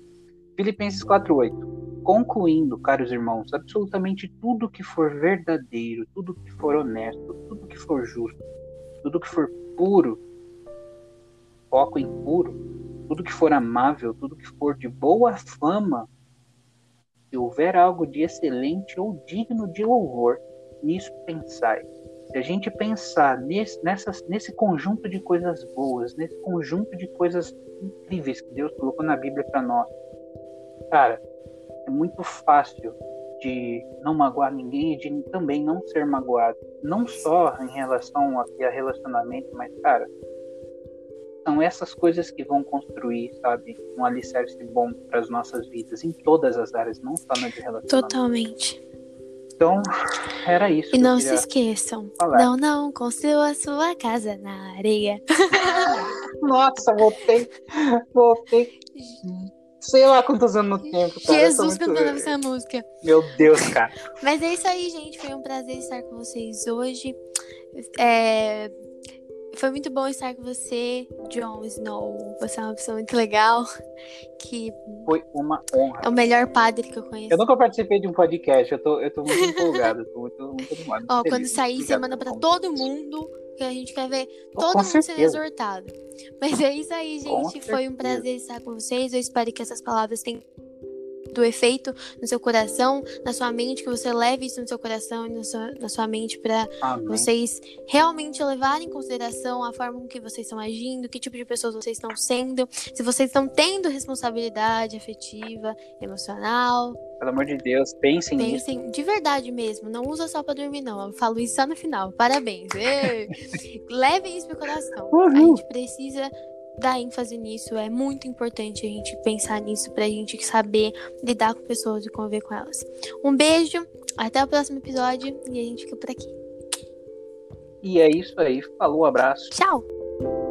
Filipenses 4:8. Concluindo, caros irmãos, absolutamente tudo que for verdadeiro, tudo que for honesto, tudo que for justo, tudo que for puro, foco em puro, tudo que for amável, tudo que for de boa fama, se houver algo de excelente ou digno de louvor, nisso pensai. Se a gente pensar nesse, nesse conjunto de coisas boas, nesse conjunto de coisas incríveis que Deus colocou na Bíblia para nós, cara, é muito fácil de não magoar ninguém e de também não ser magoado. Não só em relação aqui a relacionamento, mas, cara, são essas coisas que vão construir, sabe, um alicerce bom para as nossas vidas, em todas as áreas, não só na de relacionamento. Totalmente. Então, era isso. E não se esqueçam. falar. Não, não, construa a sua casa na areia. Nossa, voltei. Voltei. Sei lá quantos anos no tempo, cara. Jesus muito- cantando essa música. Meu Deus, cara. Mas é isso aí, gente. Foi um prazer estar com vocês hoje. É, foi muito bom estar com você, Jon Snow. Você é uma pessoa muito legal. Que Foi uma honra. é o melhor padre que eu conheço. Eu nunca participei de um podcast, eu tô, eu tô muito empolgado, tô muito, muito animado. Ó, feliz. quando sair, você manda pra todo mundo, que a gente quer ver todo com mundo sendo certeza. exortado. Mas é isso aí, Com gente. Foi um certeza. prazer estar com vocês. Eu espero que essas palavras tenham do efeito no seu coração, na sua mente, que você leve isso no seu coração e na sua, na sua mente pra Amém. vocês realmente levarem em consideração a forma com que vocês estão agindo, que tipo de pessoas vocês estão sendo, se vocês estão tendo responsabilidade afetiva, emocional. Pelo amor de Deus, pensem nisso. Pensem de verdade mesmo, não usa só pra dormir, não. Eu falo isso só no final. Parabéns. Levem isso pro coração. A Uhul. gente precisa dar ênfase nisso. É muito importante a gente pensar nisso pra gente saber lidar com pessoas e conviver com elas. Um beijo, até o próximo episódio e a gente fica por aqui. E é isso aí. Falou, abraço. Tchau!